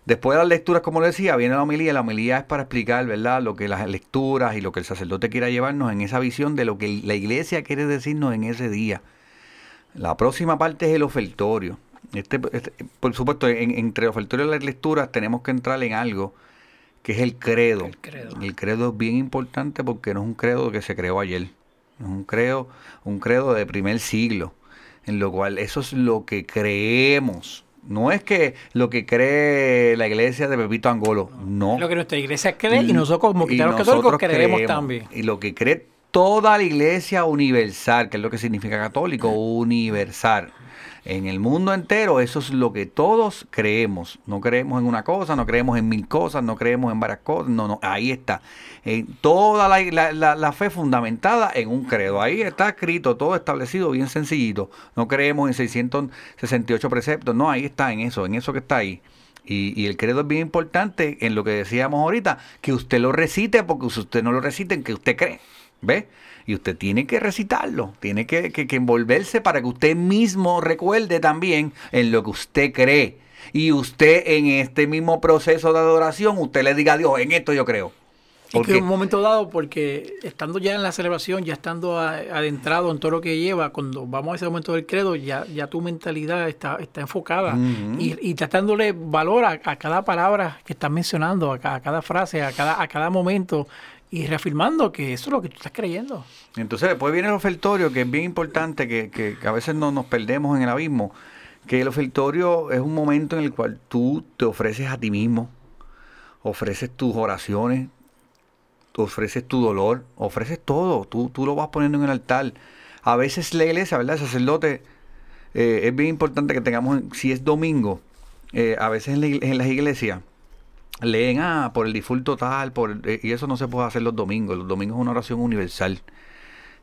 Después de las lecturas, como le decía, viene la homilía. La homilía es para explicar, ¿verdad?, lo que las lecturas y lo que el sacerdote quiera llevarnos en esa visión de lo que la iglesia quiere decirnos en ese día. La próxima parte es el ofertorio. Este, este- por supuesto, en- entre el ofertorio y las lecturas tenemos que entrar en algo que es el credo. El credo. El credo es bien importante porque no es un credo que se creó ayer. Es un credo, un credo de primer siglo. En lo cual eso es lo que creemos. No es que lo que cree la iglesia de Pepito Angolo. No. Lo que nuestra iglesia cree y nosotros como cristianos católicos creemos también. Y lo que cree toda la iglesia universal, que es lo que significa católico, universal. En el mundo entero, eso es lo que todos creemos. No creemos en una cosa, no creemos en mil cosas, no creemos en varias cosas. No, no, ahí está. En toda la, la- la- la fe fundamentada en un credo. Ahí está escrito, todo establecido, bien sencillito. No creemos en 668 preceptos. No, ahí está, en eso, en eso que está ahí. Y, y el credo es bien importante en lo que decíamos ahorita, que usted lo recite, porque si usted no lo recite, en que usted cree. ¿Ve? Y usted tiene que recitarlo, tiene que, que- que envolverse para que usted mismo recuerde también en lo que usted cree. Y usted en este mismo proceso de adoración, usted le diga a Dios, en esto yo creo. Y que Porque en un momento dado, porque estando ya en la celebración, ya estando a- adentrado en todo lo que lleva, cuando vamos a ese momento del credo, ya, ya tu mentalidad está, está enfocada y, y estás dándole valor a, a cada palabra que estás mencionando, a, a cada frase, a cada, a cada momento y reafirmando que eso es lo que tú estás creyendo. Entonces después viene el ofertorio, que es bien importante, que, que- a veces no nos perdemos en el abismo, que el ofertorio es un momento en el cual tú te ofreces a ti mismo, ofreces tus oraciones, tú ofreces tu dolor, ofreces todo, tú, tú lo vas poniendo en el altar. A veces la iglesia, ¿verdad? El sacerdote, eh, es bien importante que tengamos, si es domingo, eh, a veces en, la en las iglesias leen, ah, por el difunto tal, por, eh, y eso no se puede hacer los domingos. Los domingos es una oración universal.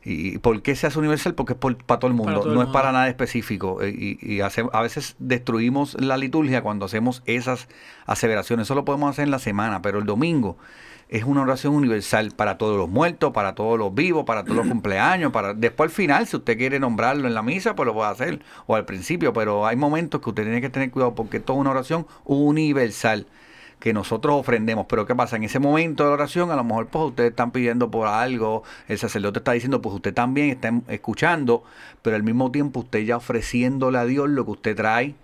¿Y por qué se hace universal? Porque es por- para todo el mundo, el no es para nada específico. Eh, Y, y hace- a veces destruimos la liturgia cuando hacemos esas aseveraciones. Eso lo podemos hacer en la semana, pero el domingo es una oración universal para todos los muertos, para todos los vivos, para todos los cumpleaños, para después al final, si usted quiere nombrarlo en la misa, pues lo puede hacer, o al principio, pero hay momentos que usted tiene que tener cuidado porque es una oración universal que nosotros ofrendemos. Pero ¿qué pasa? En ese momento de la oración, a lo mejor pues ustedes están pidiendo por algo, el sacerdote está diciendo, pues usted también está escuchando, pero al mismo tiempo usted ya ofreciéndole a Dios lo que usted trae,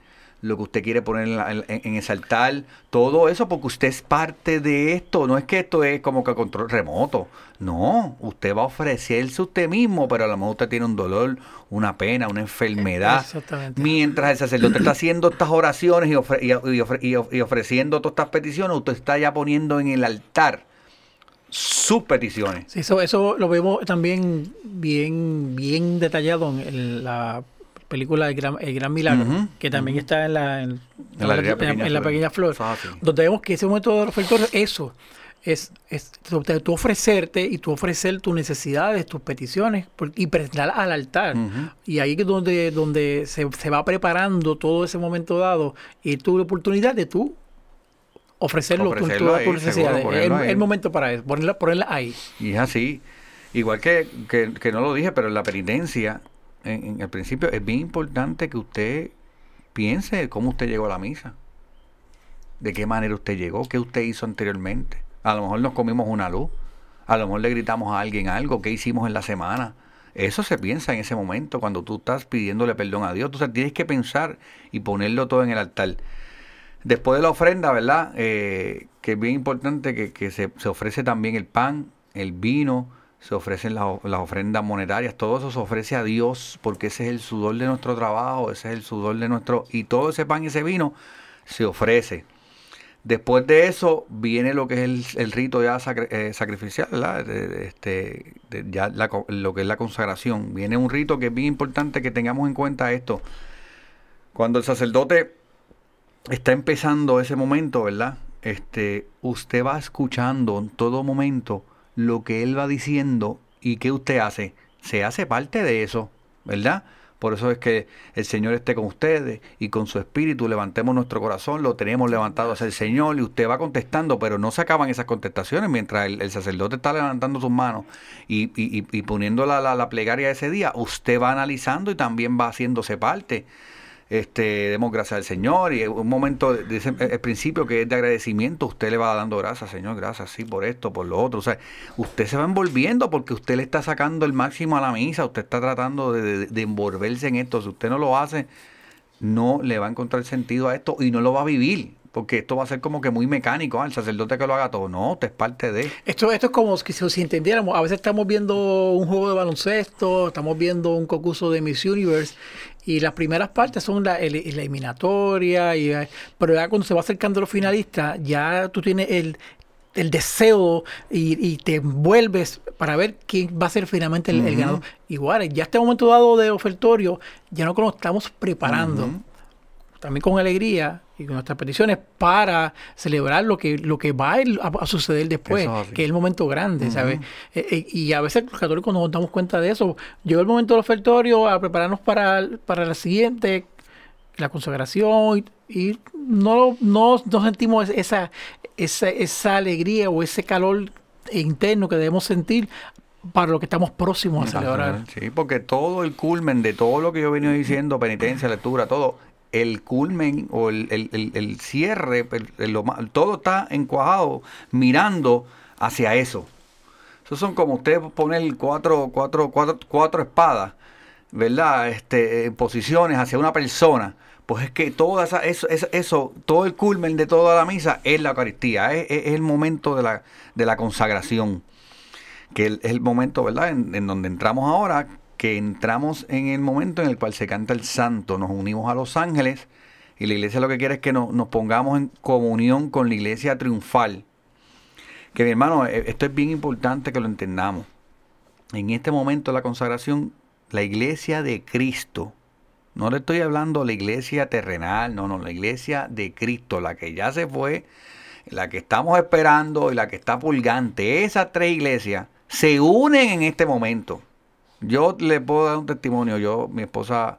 lo que usted quiere poner en, la- en- en ese altar, todo eso porque usted es parte de esto, no es que esto es como que control remoto, no, usted va a ofrecerse usted mismo, pero a lo mejor usted tiene un dolor, una pena, una enfermedad, Exactamente. mientras el sacerdote está haciendo estas oraciones y, ofre- y- y ofre- y of- y ofreciendo todas estas peticiones, usted está ya poniendo en el altar sus peticiones. Sí, eso, eso lo vemos también bien, bien detallado en, la película El Gran, El Gran Milagro, que también está en la, en, En la Pequeña la Flor. pequeña donde vemos que ese momento del ofertorio, eso, es, es tú, tú ofrecerte y tú ofrecer tus necesidades, tus peticiones por- y presentar al altar. Y ahí es donde, donde se, se va preparando todo ese momento dado y tu oportunidad de tú ofrecerlo, tu- Ofrecerlo todas tus necesidades. Es el momento para eso, ponerla, ponerla ahí. Y es así. Igual que, que, que no lo dije, pero en la penitencia, en, el principio, es bien importante que usted piense cómo usted llegó a la misa. De qué manera usted llegó, qué usted hizo anteriormente. A lo mejor nos comimos una luz, a lo mejor le gritamos a alguien algo, qué hicimos en la semana. Eso se piensa en ese momento cuando tú estás pidiéndole perdón a Dios. Entonces tienes que pensar y ponerlo todo en el altar. Después de la ofrenda, ¿verdad? Eh, que es bien importante que, se ofrece también el pan, el vino, se ofrecen las, ofrendas monetarias, todo eso se ofrece a Dios porque ese es el sudor de nuestro trabajo, ese es el sudor de nuestro... Y todo ese pan y ese vino se ofrece. Después de eso viene lo que es el, el rito ya eh, sacrificial, ¿verdad? Este, ya lo que es la consagración. Viene un rito que es bien importante que tengamos en cuenta esto. Cuando el sacerdote está empezando ese momento, ¿verdad? Este, usted va escuchando en todo momento lo que él va diciendo y qué usted hace. Se hace parte de eso, ¿verdad? Por eso es que el Señor esté con ustedes y con su espíritu levantemos nuestro corazón, lo tenemos levantado hacia el Señor y usted va contestando, pero no se acaban esas contestaciones mientras el, el sacerdote está levantando sus manos y, y- y- poniendo la, la- la plegaria ese día, usted va analizando y también va haciéndose parte este, demos gracias al Señor y un momento de, de ese- el principio que es de agradecimiento, usted le va dando gracias, Señor, gracias, sí, por esto, por lo otro. O sea, usted se va envolviendo porque usted le está sacando el máximo a la misa, usted está tratando de, envolverse en esto. Si usted no lo hace, no le va a encontrar sentido a esto y no lo va a vivir. Porque esto va a ser como que muy mecánico, ah, el sacerdote que lo haga todo. No, usted es parte de. Esto, esto es como si, si entendiéramos, a veces estamos viendo un juego de baloncesto, estamos viendo un concurso de Miss Universe y las primeras partes son la, el- eliminatoria, y, eh, pero ya cuando se va acercando los finalistas, ya tú tienes el, el deseo y, y te envuelves para ver quién va a ser finalmente el, ganador. Igual, ya este momento dado de ofertorio, ya no nos estamos preparando. También con alegría y con nuestras peticiones para celebrar lo que lo que va a, suceder después, es que es el momento grande, ¿sabes? Eh, eh, y a veces los católicos nos damos cuenta de eso. Llegó el momento del ofertorio a prepararnos para, para la siguiente, la consagración, y, y no, no, no sentimos esa, esa, esa alegría o ese calor interno que debemos sentir para lo que estamos próximos a celebrar. Sí, porque todo el culmen de todo lo que yo he venido diciendo, penitencia, lectura, todo, el culmen o el, el- el- cierre, todo está encuajado mirando hacia eso. Esos son como usted poner cuatro, cuatro, cuatro, cuatro espadas, ¿verdad? Este, en posiciones hacia una persona. Pues es que toda esa, eso, eso, eso, todo el culmen de toda la misa es la Eucaristía, es, el momento de la, de la consagración que es el momento, ¿verdad? En donde entramos ahora, que entramos en el momento en el cual se canta el santo, nos unimos a los ángeles y la iglesia lo que quiere es que no- nos pongamos en comunión con la iglesia triunfal, Que mi hermano, eh, esto es bien importante que lo entendamos. En este momento de la consagración, la iglesia de Cristo, no le estoy hablando la iglesia terrenal, no, no, la iglesia de Cristo, la que ya se fue, la que estamos esperando y la que está pulgante, esas tres iglesias se unen en este momento. Yo le puedo dar un testimonio, yo, mi esposa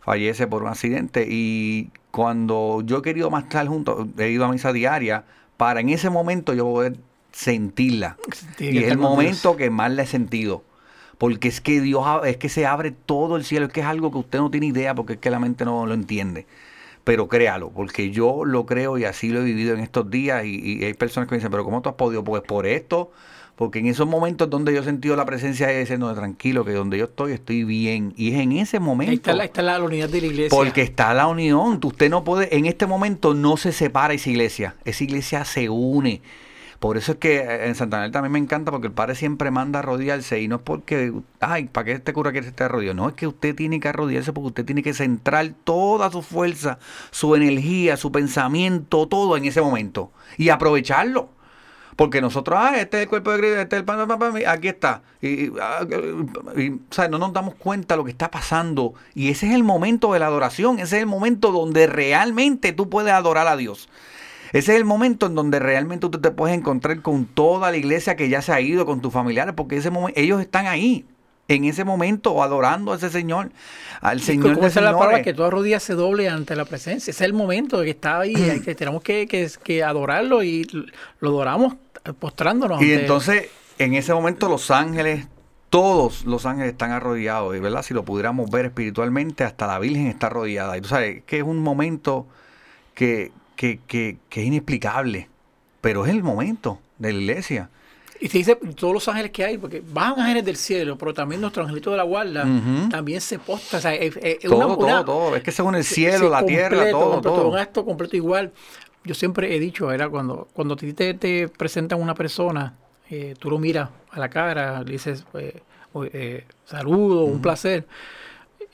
fallece por un accidente y cuando yo he querido más estar juntos, he ido a misa diaria para en ese momento yo poder sentirla. Sentir y es el momento Dios. que más la he sentido. Porque es que Dios, es que se abre todo el cielo, es que es algo que usted no tiene idea porque es que la mente no lo entiende. Pero créalo, porque yo lo creo y así lo he vivido en estos días y, y hay personas que me dicen, pero ¿cómo tú has podido? Pues por esto, porque en esos momentos donde yo he sentido la presencia de ese, no, tranquilo, que donde yo estoy, estoy bien. Y es en ese momento. Ahí está, la, está la unidad de la iglesia. Porque está la unión. Usted no puede, en este momento no se separa esa iglesia. Esa iglesia se une. Por eso es que eh, en Santander también me encanta porque el padre siempre manda a arrodillarse y no es porque, ay, ¿para qué este cura quiere estar arrodillado? No, es que usted tiene que arrodillarse porque usted tiene que centrar toda su fuerza, su energía, su pensamiento, todo en ese momento y aprovecharlo. Porque nosotros, ah, este es el cuerpo de Cristo, este es el pan, pan, pan, aquí está. Y, y, ah, y, o sea, no nos damos cuenta de lo que está pasando. Y ese es el momento de la adoración, ese es el momento donde realmente tú puedes adorar a Dios. Ese es el momento en donde realmente tú te puedes encontrar con toda la iglesia que ya se ha ido, con tus familiares, porque ese momento, ellos están ahí, en ese momento, adorando a ese Señor, al Señor Como esa es la palabra que toda rodilla se doble ante la presencia. Ese es el momento que está ahí, que tenemos que, que, que adorarlo y lo adoramos postrándonos. Y entonces, en ese momento, los ángeles, todos los ángeles están arrodillados, y verdad, si lo pudiéramos ver espiritualmente, hasta la Virgen está arrodillada. Y tú sabes que es un momento que, que, que, que es inexplicable, pero es el momento de la iglesia. Y se dice todos los ángeles que hay, porque bajan ángeles del cielo, pero también nuestro angelito de la guarda también se posta. O sea, es, es Todo, una- todo, una- todo. Es que según el cielo, la tierra, todo, completo, todo. Un acto completo igual. Yo siempre he dicho, era cuando, cuando te, te presentan una persona, eh, tú lo miras a la cara, le dices eh, o- eh, saludo, un placer.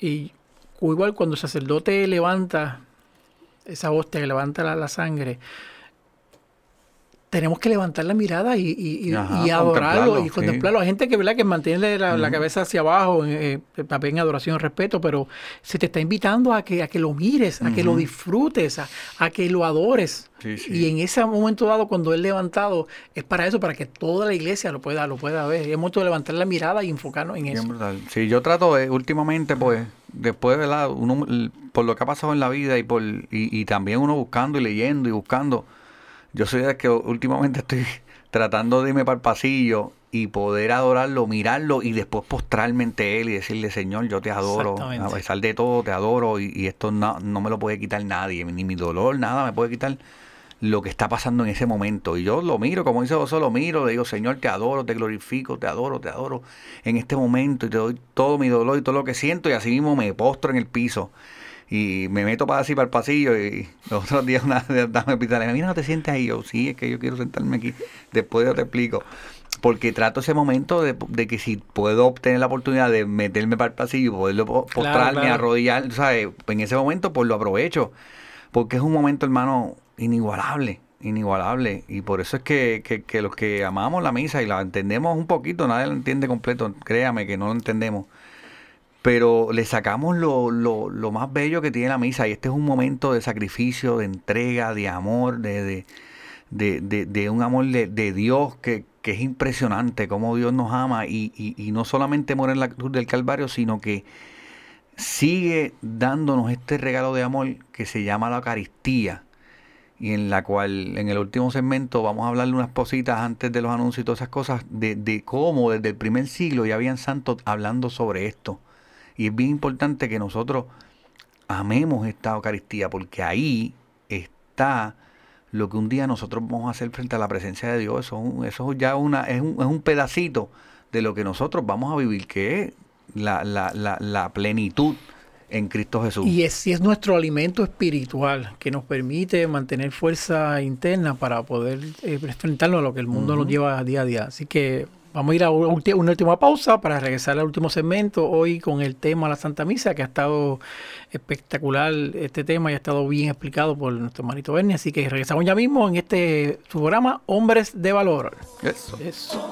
Y igual cuando el sacerdote levanta esa hostia que levanta la, la sangre, tenemos que levantar la mirada y, y- y- Ajá, y adorarlo y sí. contemplarlo. Hay gente que, ¿verdad? que mantiene la, la cabeza hacia abajo, eh, eh, en adoración y respeto, pero se te está invitando a que, a que lo mires, a que lo disfrutes, a, a que lo adores. Sí, sí. Y en ese momento dado, cuando él levantado, es para eso, para que toda la iglesia lo pueda, lo pueda ver. Y es de levantar la mirada y enfocarnos en Bien eso. brutal. Sí, yo trato de, últimamente, pues, después de la, uno, por lo que ha pasado en la vida y por y, y también uno buscando y leyendo y buscando, yo soy de que últimamente estoy tratando de irme para el pasillo y poder adorarlo, mirarlo y después postrarme ante él y decirle, Señor, yo te adoro, a pesar de todo te adoro y, y esto no, no me lo puede quitar nadie, ni mi dolor, nada me puede quitar lo que está pasando en ese momento. Y yo lo miro, como dice José, lo miro, le digo, Señor, te adoro, te glorifico, te adoro, te adoro en este momento y te doy todo mi dolor y todo lo que siento y así mismo me postro en el piso. Y me meto para así para el pasillo y los otros días una de las damas me pita, mira, no te sientes ahí. Yo, sí, es que yo quiero sentarme aquí. Después yo te explico. Porque trato ese momento de, de que si puedo obtener la oportunidad de meterme para el pasillo, poderlo po- postrarme, claro. arrodillar, ¿sabes? En ese momento pues lo aprovecho. Porque es un momento, hermano, inigualable, inigualable. Y por eso es que, que, que los que amamos la misa y la entendemos un poquito, nadie la entiende completo, créame que no lo entendemos. Pero le sacamos lo, lo, lo más bello que tiene la misa. Y este es un momento de sacrificio, de entrega, de amor, de, de, de, de- un amor de, de Dios que, que es impresionante, cómo Dios nos ama. Y, y, y no solamente muere en la cruz del Calvario, sino que sigue dándonos este regalo de amor que se llama la Eucaristía y en la cual en el último segmento vamos a hablarle unas cositas antes de los anuncios y todas esas cosas de, de cómo desde el primer siglo ya habían santos hablando sobre esto. Y es bien importante que nosotros amemos esta Eucaristía porque ahí está lo que un día nosotros vamos a hacer frente a la presencia de Dios. Eso, eso ya una, es, un, es un pedacito de lo que nosotros vamos a vivir, que es la, la, la, la plenitud en Cristo Jesús. Y es, y es nuestro alimento espiritual que nos permite mantener fuerza interna para poder eh, enfrentarnos a lo que el mundo nos lleva día a día. Así que Vamos a ir a una última pausa para regresar al último segmento hoy con el tema de la Santa Misa, que ha estado espectacular este tema y ha estado bien explicado por nuestro hermanito Bernie. Así que regresamos ya mismo en este su programa Hombres de Valor. Eso. Eso.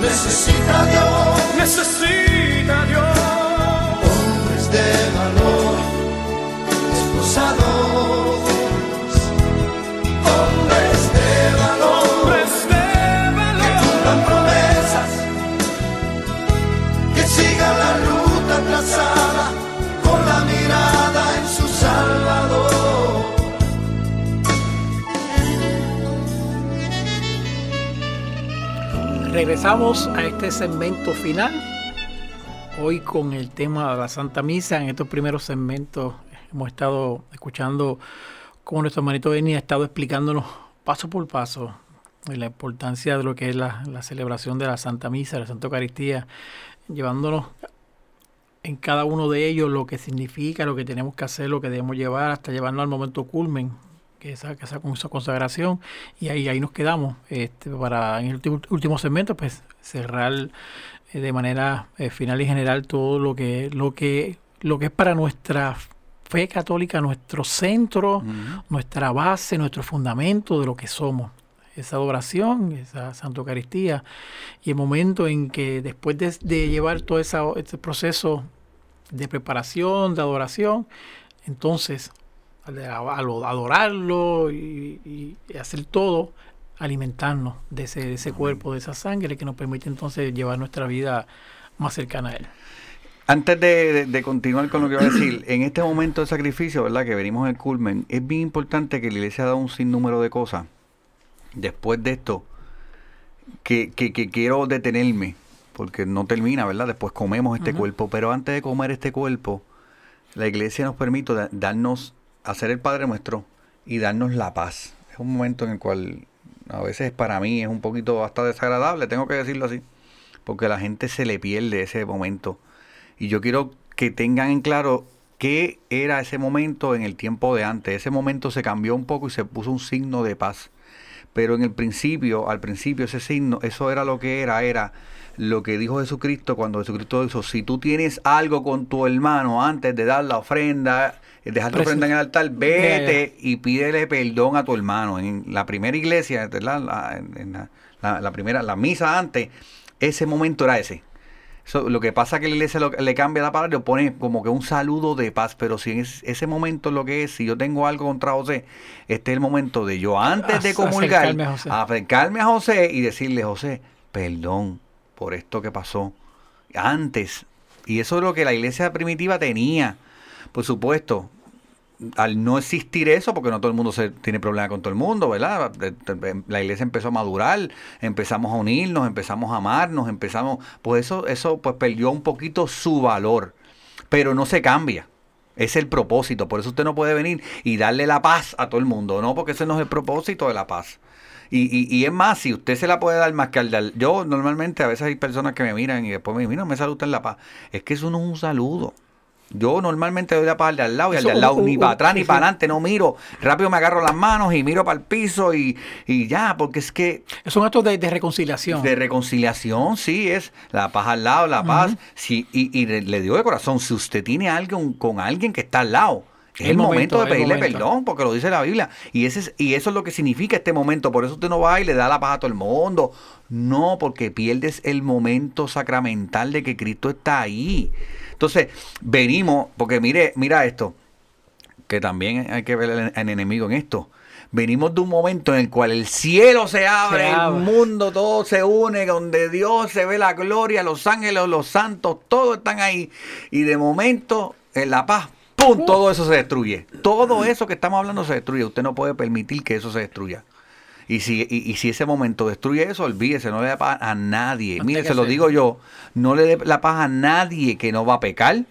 Necesita Dios necesita Dios. hombres de valor, esposados, que sigan la ruta trazada con la mirada en su Salvador. Regresamos a este segmento final. Hoy con el tema de la Santa Misa. En estos primeros segmentos hemos estado escuchando cómo nuestro hermanito Benny ha estado explicándonos paso por paso la importancia de lo que es la, la celebración de la Santa Misa, la Santa Eucaristía, llevándonos en cada uno de ellos lo que significa, lo que tenemos que hacer, lo que debemos llevar, hasta llevarnos al momento culmen, que esa, que esa, esa consagración, y ahí, ahí nos quedamos este, para en el último, último segmento, pues cerrar eh, de manera eh, final y general todo lo que, lo que, lo que es para nuestra fe católica, nuestro centro, nuestra base, nuestro fundamento de lo que somos. Esa adoración, esa Santa Eucaristía, y el momento en que después de, de llevar todo esa, ese proceso de preparación, de adoración, entonces al adorarlo y, y hacer todo, alimentarnos de ese, de ese cuerpo, de esa sangre que nos permite entonces llevar nuestra vida más cercana a Él. Antes de, continuar con lo que iba a decir, en este momento de sacrificio, ¿verdad? Que venimos en el culmen, es bien importante que la iglesia dado un sinnúmero de cosas. Después de esto, que, que- que quiero detenerme, porque no termina, ¿verdad? Después comemos este cuerpo, pero antes de comer este cuerpo, la iglesia nos permite da- darnos, hacer el Padre Nuestro y darnos la paz. Es un momento en el cual a veces para mí es un poquito hasta desagradable, tengo que decirlo así, porque a la gente se le pierde ese momento. Y yo quiero que tengan en claro qué era ese momento en el tiempo de antes. Ese momento se cambió un poco y se puso un signo de paz. Pero en el principio, al principio ese signo, eso era lo que era, era lo que dijo Jesucristo cuando Jesucristo dijo, si tú tienes algo con tu hermano antes de dar la ofrenda, eh, dejar tu ofrenda en el altar, vete y pídele perdón a tu hermano. En la primera iglesia, ¿verdad? La, en- en la- la- la primera, la misa antes, ese momento era ese. So, lo que pasa es que la iglesia lo- le cambia la palabra y lo pone como que un saludo de paz, pero si en es- ese momento lo que es, si yo tengo algo contra José, este es el momento de yo antes de comulgar, acercarme a José. acercarme a José y decirle, José, perdón por esto que pasó antes. Y eso es lo que la iglesia primitiva tenía. Por supuesto, al no existir eso, porque no todo el mundo se, tiene problema con todo el mundo, ¿verdad? La iglesia empezó a madurar, empezamos a unirnos, empezamos a amarnos, empezamos, pues eso, eso pues perdió un poquito su valor, pero no se cambia. Es el propósito, por eso usted no puede venir y darle la paz a todo el mundo, no, porque ese no es el propósito de la paz. Y, y, y es más, si usted se la puede dar más que al dar. Yo normalmente a veces hay personas que me miran y después me dicen, mira, me saludan la paz. Es que eso no es un saludo. Yo normalmente doy la paz al de al lado y al de al lado uh, ni uh, para atrás ni para adelante, no miro. Rápido me agarro las manos y miro para el piso y, y ya, porque es que Es un acto de, de reconciliación. de reconciliación, sí, es la paz al lado, la paz. sí, y, y le, digo de corazón, si usted tiene algo con alguien que está al lado, es el, El momento, momento, de pedirle momento. perdón, porque lo dice la Biblia. Y, ese es, y eso es lo que significa este momento. Por eso usted no va y le da la paz a todo el mundo. No, porque pierdes el momento sacramental de que Cristo está ahí. Entonces, venimos, porque mire, mira esto, que también hay que ver el, el enemigo en esto. Venimos de un momento en el cual el cielo se abre, Se el abre. mundo todo se une, donde Dios se ve la gloria, los ángeles, los santos, todos están ahí. Y de momento, en la paz, ¡pum! Todo eso se destruye. Todo eso que estamos hablando se destruye. Usted no puede permitir que eso se destruya. Y si, y, y si ese momento destruye eso, olvídese, no le dé paz a nadie. Mire, se lo digo yo, no le dé la paz a nadie que no va a pecar,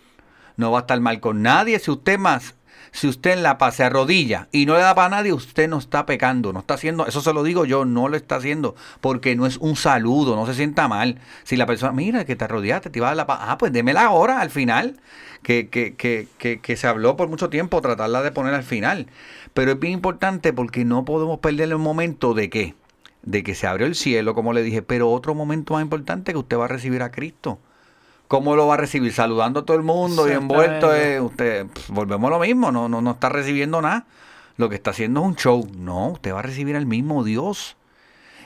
no va a estar mal con nadie. Si usted más, si usted en la paz se arrodilla y no le da paz a nadie, usted no está pecando, no está haciendo, eso se lo digo yo, no lo está haciendo, porque no es un saludo, no se sienta mal. Si la persona, mira que te arrodillaste, te iba a dar la paz, ah, pues démela ahora, al final, que, que, que, que se habló por mucho tiempo, tratarla de poner al final. Pero es bien importante porque no podemos perder el momento de que de que se abrió el cielo, como le dije, pero otro momento más importante que usted va a recibir a Cristo. ¿Cómo lo va a recibir? Saludando a todo el mundo y envuelto. Eh, usted, pf, volvemos a lo mismo, no, no, no está recibiendo nada. Lo que está haciendo es un show. No, usted va a recibir al mismo Dios.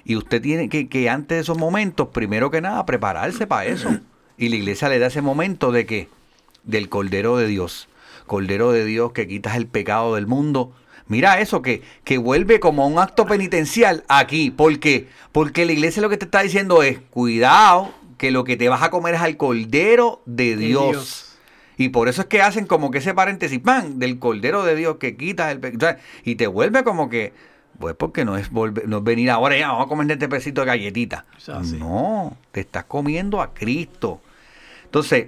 Y usted tiene que, que antes de esos momentos, primero que nada, prepararse para eso. Y la iglesia le da ese momento de que del Cordero de Dios. Cordero de Dios que quitas el pecado del mundo. Mira eso, que, que vuelve como un acto penitencial aquí. ¿Por qué? Porque la iglesia lo que te está diciendo es, cuidado, que lo que te vas a comer es al Cordero de Dios. Dios. Y por eso es que hacen como que ese paréntesis, pan, del Cordero de Dios que quitas el pecado. Y te vuelve como que, pues porque no es, volver, no es venir ahora ya, vamos a comer este pedacito de galletita. No, te estás comiendo a Cristo. Entonces,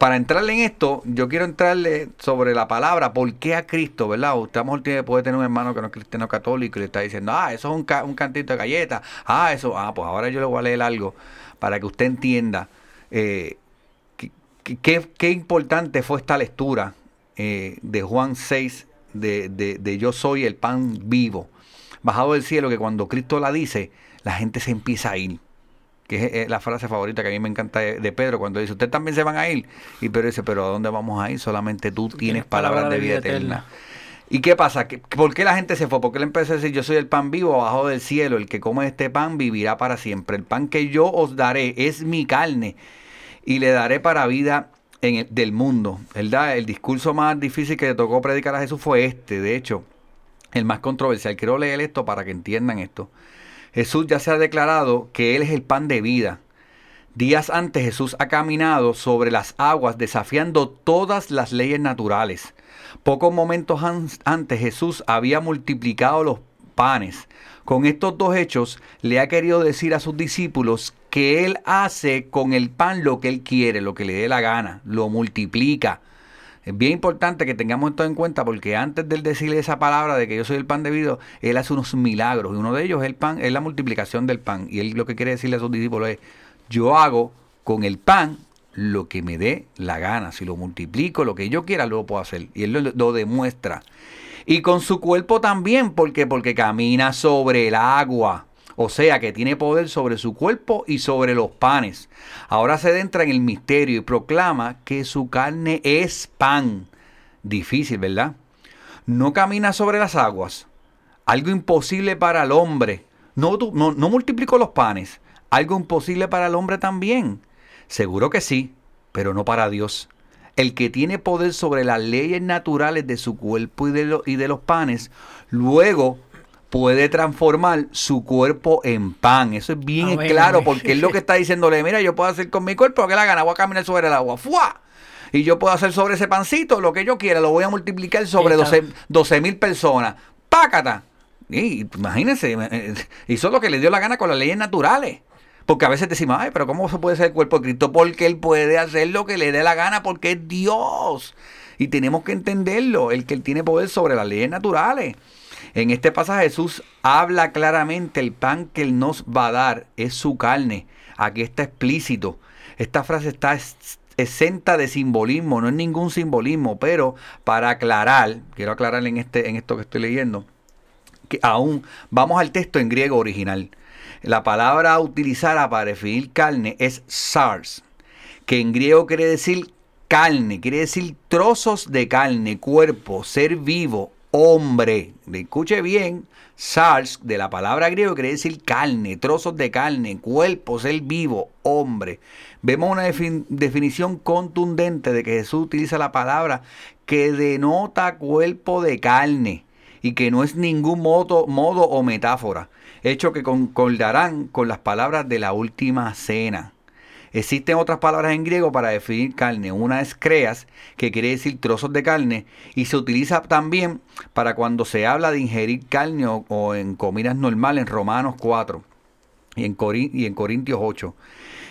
para entrarle en esto, yo quiero entrarle sobre la palabra, ¿por qué a Cristo, verdad? Usted a mejor tiene, puede tener un hermano que no es cristiano católico y le está diciendo, ah, eso es un, ca- un cantito de galleta, ah, eso, ah, pues ahora yo le voy a leer algo para que usted entienda eh, qué, qué- qué importante fue esta lectura eh, de Juan 6, de, de- de yo soy el pan vivo, bajado del cielo, que cuando Cristo la dice, la gente se empieza a ir que es, es la frase favorita que a mí me encanta de, de Pedro cuando dice, ustedes también se van a ir. Y Pedro dice, pero ¿a dónde vamos a ir? Solamente tú, tienes tienes palabras palabra de vida eterna. ¿Y qué pasa? ¿Qué- ¿Por qué la gente se fue? Porque él empezó a decir, yo soy el pan vivo abajo del cielo, el que come este pan vivirá para siempre. El pan que yo os daré es mi carne y le daré para vida en el- del mundo. ¿Verdad? El discurso más difícil que le tocó predicar a Jesús fue este, de hecho, el más controversial. Quiero leer esto para que entiendan esto. Jesús ya se ha declarado que Él es el pan de vida. Días antes Jesús ha caminado sobre las aguas desafiando todas las leyes naturales. Pocos momentos an- antes Jesús había multiplicado los panes. Con estos dos hechos le ha querido decir a sus discípulos que Él hace con el pan lo que Él quiere, lo que le dé la gana, lo multiplica. Es bien importante que tengamos esto en cuenta porque antes de él decirle esa palabra de que yo soy el pan de vida, él hace unos milagros y uno de ellos es el pan, es la multiplicación del pan. Y él lo que quiere decirle a sus discípulos es, yo hago con el pan lo que me dé la gana. Si lo multiplico, lo que yo quiera, lo puedo hacer. Y él lo, lo demuestra. Y con su cuerpo también, porque porque camina sobre el agua. O sea que tiene poder sobre su cuerpo y sobre los panes. Ahora se adentra en el misterio y proclama que su carne es pan. Difícil, ¿verdad? No camina sobre las aguas. Algo imposible para el hombre. No, no, no multiplicó los panes. Algo imposible para el hombre también. Seguro que sí, pero no para Dios. El que tiene poder sobre las leyes naturales de su cuerpo y de, y de los panes, luego puede transformar su cuerpo en pan. Eso es bien claro, porque es lo que está diciéndole, mira, yo puedo hacer con mi cuerpo lo que la gana, voy a caminar sobre el agua. ¡Fua! Y yo puedo hacer sobre ese pancito lo que yo quiera, lo voy a multiplicar sobre Ahí está. 12 mil personas. ¡Pácata! Y imagínense, eh, hizo lo que le dio la gana con las leyes naturales. Porque a veces decimos, ay, pero ¿cómo se puede ser el cuerpo de Cristo? Porque Él puede hacer lo que le dé la gana porque es Dios. Y tenemos que entenderlo, el que Él tiene poder sobre las leyes naturales. En este pasaje Jesús habla claramente, el pan que Él nos va a dar es su carne. Aquí está explícito. Esta frase está es- exenta de simbolismo, no es ningún simbolismo, pero para aclarar, quiero aclarar en, este, en esto que estoy leyendo, que aún vamos al texto en griego original. La palabra a utilizar para definir carne es sars, que en griego quiere decir carne, quiere decir trozos de carne, cuerpo, ser vivo, hombre. Escuche bien, sars de la palabra griego quiere decir carne, trozos de carne, cuerpo, ser vivo, hombre. Vemos una defin- definición contundente de que Jesús utiliza la palabra que denota cuerpo de carne y que no es ningún modo, modo o metáfora, hecho que concordarán con las palabras de la última cena. Existen otras palabras en griego para definir carne. Una es creas, que quiere decir trozos de carne, y se utiliza también para cuando se habla de ingerir carne o, en comidas normales en Romanos 4 y en, Corin- y en Corintios 8.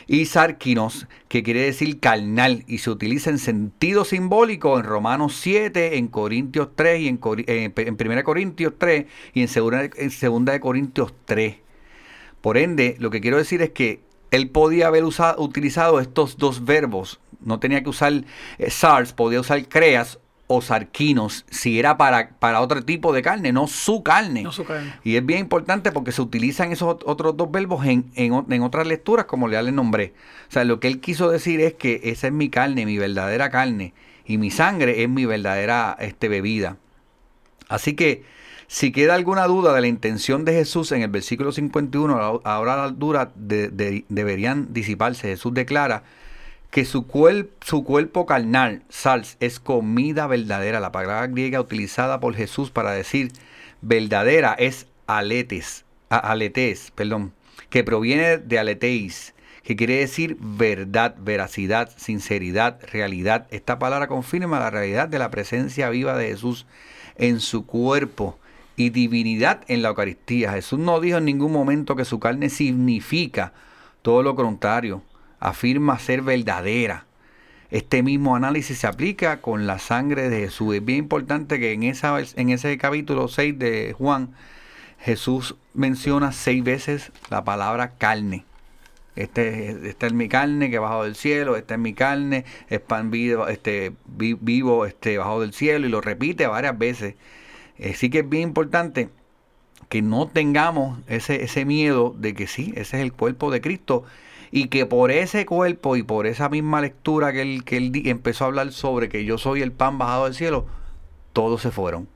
Y sarquinos, que quiere decir carnal, y se utiliza en sentido simbólico en Romanos 7, en Corintios 3, y en, Cori- eh, en 1 Corintios 3 y en 2 en segunda de Corintios 3. Por ende, lo que quiero decir es que él podía haber usado, utilizado estos dos verbos. No tenía que usar eh, SARS, podía usar creas o sarquinos, si era para, para otro tipo de carne, no su carne. No su carne. Y es bien importante porque se utilizan esos ot- otros dos verbos en, en, en otras lecturas, como ya les nombré. O sea, lo que él quiso decir es que esa es mi carne, mi verdadera carne, y mi sangre es mi verdadera este, bebida. Así que, si queda alguna duda de la intención de Jesús en el versículo 51, ahora las dudas de- de- deberían disiparse. Jesús declara que su, cuerpo carnal, sals, es comida verdadera. La palabra griega utilizada por Jesús para decir verdadera es aletes, aletes, perdón, que proviene de aleteis, que quiere decir verdad, veracidad, sinceridad, realidad. Esta palabra confirma la realidad de la presencia viva de Jesús en su cuerpo y divinidad en la Eucaristía. Jesús no dijo en ningún momento que su carne significa todo lo contrario, afirma ser verdadera. Este mismo análisis se aplica con la sangre de Jesús. Es bien importante que en, esa, en ese capítulo 6 de Juan, Jesús menciona seis veces la palabra carne. Este, esta es mi carne que bajo del cielo, esta es mi carne, es pan vivo, este, vi- vivo este, bajo del cielo, y lo repite varias veces. Así que es bien importante que no tengamos ese, ese miedo de que sí, ese es el cuerpo de Cristo y que por ese cuerpo y por esa misma lectura que él, que él empezó a hablar sobre que yo soy el pan bajado del cielo, todos se fueron.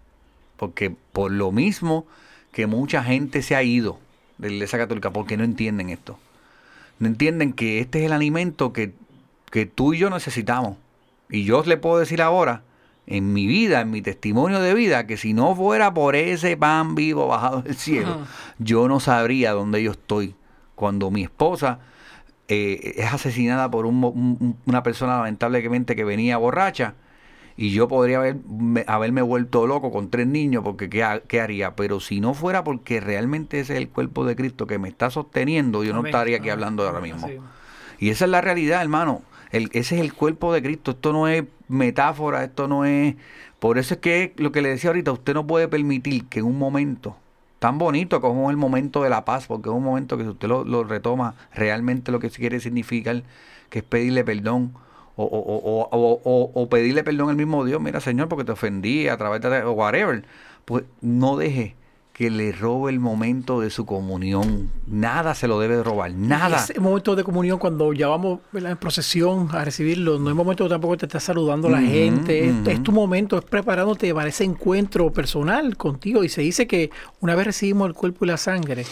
Porque por lo mismo que mucha gente se ha ido de la iglesia católica, porque no entienden esto. No entienden que este es el alimento que, que tú y yo necesitamos. Y yo le puedo decir ahora, en mi vida, en mi testimonio de vida, que si no fuera por ese pan vivo bajado del cielo, Ajá. yo no sabría dónde yo estoy. Cuando mi esposa eh, es asesinada por un una persona lamentablemente que venía borracha, y yo podría haber, me- haberme vuelto loco con tres niños, porque ¿qué, ha- qué haría? Pero si no fuera porque realmente ese es el cuerpo de Cristo que me está sosteniendo, yo no estaría aquí hablando ahora mismo. Y esa es la realidad, hermano. Ese es el cuerpo de Cristo. Esto no es metáfora, esto no es... Por eso es que lo que le decía ahorita, usted no puede permitir que en un momento tan bonito como el momento de la paz, porque es un momento que si usted lo, retoma realmente lo que quiere significar, que es pedirle perdón, o, o, o, o, o- o pedirle perdón al mismo Dios, mira Señor, porque te ofendí a través de o whatever, pues no deje que le robe el momento de su comunión. Nada se lo debe de robar, nada. Ese momento de comunión cuando ya vamos ¿verdad? en procesión a recibirlo, no es momento tampoco te está saludando la gente, es, es tu momento, es preparándote para ese encuentro personal contigo. Y se dice que una vez recibimos el cuerpo y la sangre,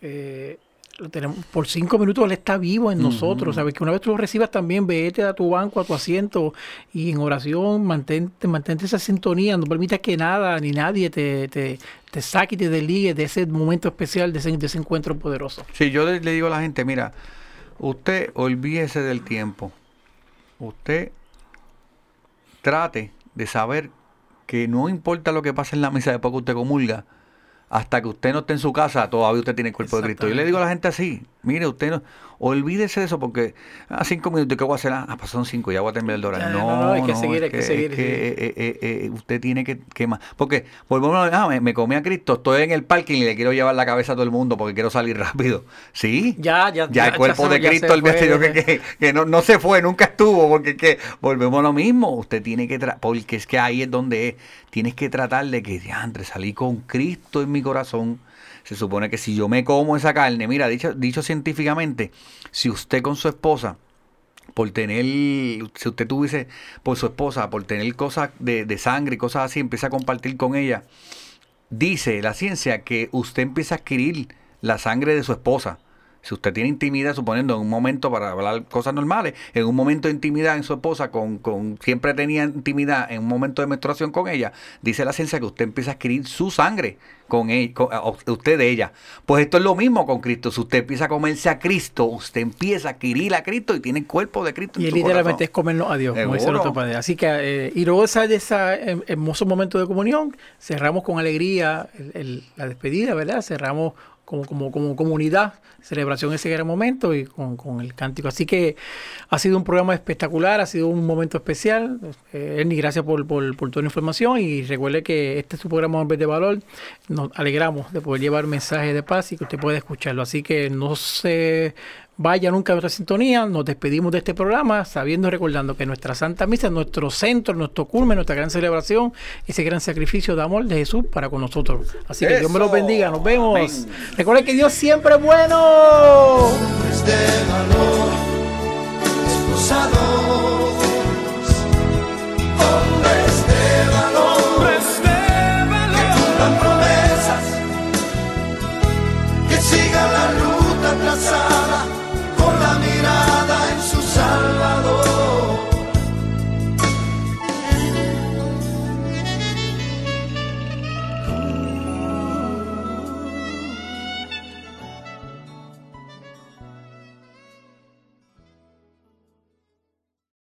eh, lo tenemos, por cinco minutos Él está vivo en nosotros. Sabes que una vez tú lo recibas también, vete a tu banco, a tu asiento y en oración mantente, mantente esa sintonía. No permitas que nada ni nadie te, te, te saque y te desligue de ese momento especial, de ese, de ese encuentro poderoso. Si yo le, le digo a la gente, mira, usted olvídese del tiempo. Usted trate de saber que no importa lo que pase en la misa después que usted comulga, hasta que usted no esté en su casa, todavía usted tiene el cuerpo de Cristo. Yo le digo a la gente así, mire, usted no, olvídese de eso porque a cinco minutos, ¿qué voy a hacer? Ah, pasaron cinco, ya voy a terminar de orar. Ya, No, no, no, hay que no, seguir, hay que seguir, es sí. eh, eh, eh, eh, usted tiene que, que más. Porque, volvemos ah, me, me comí a Cristo, estoy en el parking y le quiero llevar la cabeza a todo el mundo porque quiero salir rápido. ¿Sí? Ya, ya, Ya el cuerpo se- de ya se Cristo, fue. yo que, que, que no, no se fue, nunca estuvo, porque que volvemos a lo mismo. Usted tiene que, tra- porque es que ahí es donde es. Tienes que tratar de que, diantre, salí con Cristo en mi corazón. Se supone que si yo me como esa carne, mira, dicho, dicho científicamente, si usted con su esposa, por tener, si usted tuviese por su esposa, por tener cosas de, de sangre y cosas así, empieza a compartir con ella, dice la ciencia que usted empieza a adquirir la sangre de su esposa. Si usted tiene intimidad, suponiendo en un momento para hablar cosas normales, en un momento de intimidad en su esposa, con, con siempre tenía intimidad en un momento de menstruación con ella, dice la ciencia que usted empieza a adquirir su sangre con, él, con usted de ella. Pues esto es lo mismo con Cristo. Si usted empieza a comerse a Cristo, usted empieza a adquirir a Cristo y tiene el cuerpo de Cristo. Y en es su literalmente es comernos a Dios, como dice Seguro. nuestro Padre. Así que, eh, y luego de esa eh, hermoso momento de comunión, cerramos con alegría el- el- la despedida, ¿verdad? Cerramos como, como, comunidad, celebración ese gran momento y con, con el cántico. Así que ha sido un programa espectacular, ha sido un momento especial. Eh, Ernie, gracias por, por, por toda la información y recuerde que este es su programa Hombres de Valor. Nos alegramos de poder llevar mensajes de paz y que usted pueda escucharlo. Así que no se Vaya nunca nuestra sintonía. Nos despedimos de este programa sabiendo y recordando que nuestra Santa Misa es nuestro centro, nuestro culmen, nuestra gran celebración, ese gran sacrificio de amor de Jesús para con nosotros. Así que Dios me los bendiga. Nos vemos. Recuerden que Dios siempre es bueno. Valor, que sigan la ruta trazada.